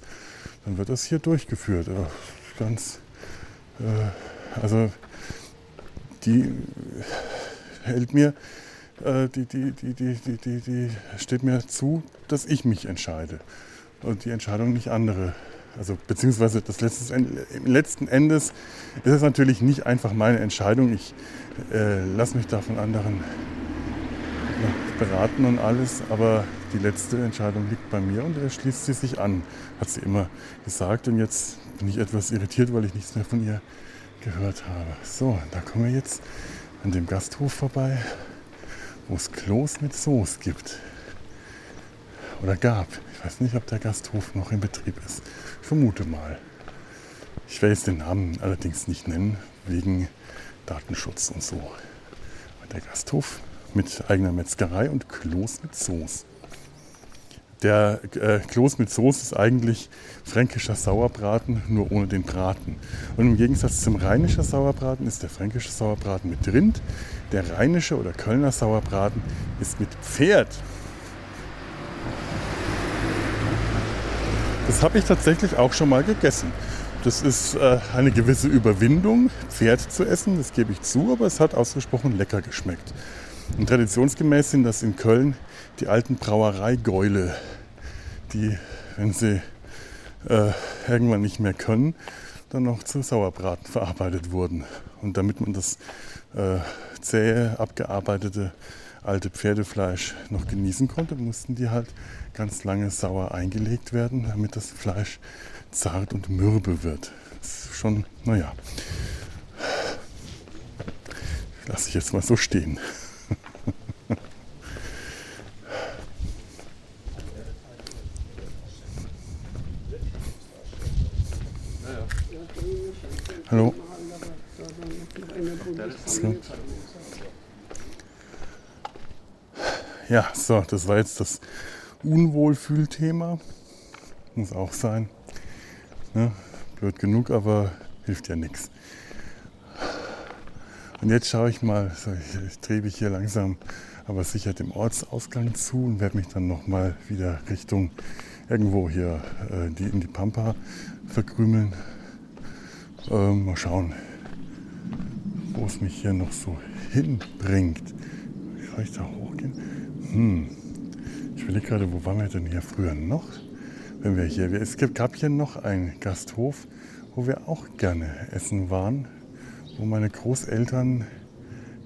Dann wird das hier durchgeführt. Ganz, äh, also die hält mir, äh, die, die, die, die, die, die, die steht mir zu, dass ich mich entscheide und die Entscheidung nicht andere also beziehungsweise das letztes, letzten Endes ist es natürlich nicht einfach meine Entscheidung. Ich äh, lasse mich da von anderen beraten und alles, aber die letzte Entscheidung liegt bei mir und er schließt sie sich an, hat sie immer gesagt. Und jetzt bin ich etwas irritiert, weil ich nichts mehr von ihr gehört habe. So, da kommen wir jetzt an dem Gasthof vorbei, wo es Klos mit Soße gibt. Oder gab. Ich weiß nicht, ob der Gasthof noch in Betrieb ist. Ich vermute mal. Ich werde jetzt den Namen allerdings nicht nennen, wegen Datenschutz und so. Der Gasthof mit eigener Metzgerei und Klos mit Soße. Der äh, Kloß mit Soße ist eigentlich fränkischer Sauerbraten, nur ohne den Braten. Und im Gegensatz zum rheinischer Sauerbraten ist der fränkische Sauerbraten mit Rind. Der rheinische oder Kölner Sauerbraten ist mit Pferd. Das habe ich tatsächlich auch schon mal gegessen. Das ist äh, eine gewisse Überwindung, Pferd zu essen, das gebe ich zu, aber es hat ausgesprochen lecker geschmeckt. Und traditionsgemäß sind das in Köln die alten Brauereigäule, die, wenn sie äh, irgendwann nicht mehr können, dann noch zu Sauerbraten verarbeitet wurden. Und damit man das äh, zähe, abgearbeitete alte Pferdefleisch noch genießen konnte, mussten die halt ganz lange sauer eingelegt werden, damit das Fleisch zart und mürbe wird. Das ist schon, naja, lasse ich jetzt mal so stehen. Hallo. Ja, so, das war jetzt das Unwohlfühlthema. Muss auch sein. Ne? Blöd genug, aber hilft ja nichts. Und jetzt schaue ich mal, so, ich, ich mich hier langsam, aber sicher dem Ortsausgang zu und werde mich dann nochmal wieder Richtung irgendwo hier äh, die, in die Pampa verkrümeln. Ähm, mal schauen, wo es mich hier noch so hinbringt. Soll ich da hochgehen? Hm. Ich will gerade, wo waren wir denn hier früher noch? Wenn wir hier, es gab hier noch einen Gasthof, wo wir auch gerne essen waren, wo meine Großeltern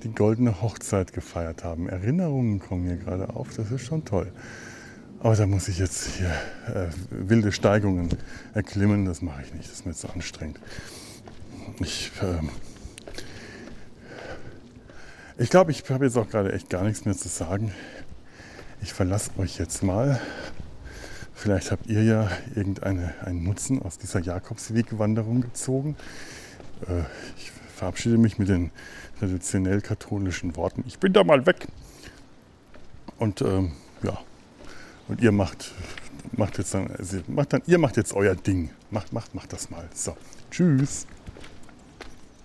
die goldene Hochzeit gefeiert haben. Erinnerungen kommen hier gerade auf, das ist schon toll. Aber da muss ich jetzt hier äh, wilde Steigungen erklimmen, das mache ich nicht, das ist mir zu anstrengend. Ich, äh, ich glaube, ich habe jetzt auch gerade echt gar nichts mehr zu sagen. Ich verlasse euch jetzt mal. Vielleicht habt ihr ja irgendeinen Nutzen aus dieser Jakobswegwanderung gezogen. Äh, ich verabschiede mich mit den traditionell katholischen Worten. Ich bin da mal weg. Und ähm, ja, und ihr macht, macht jetzt dann, also macht dann, ihr macht jetzt euer Ding. Macht, macht, macht das mal. So, tschüss.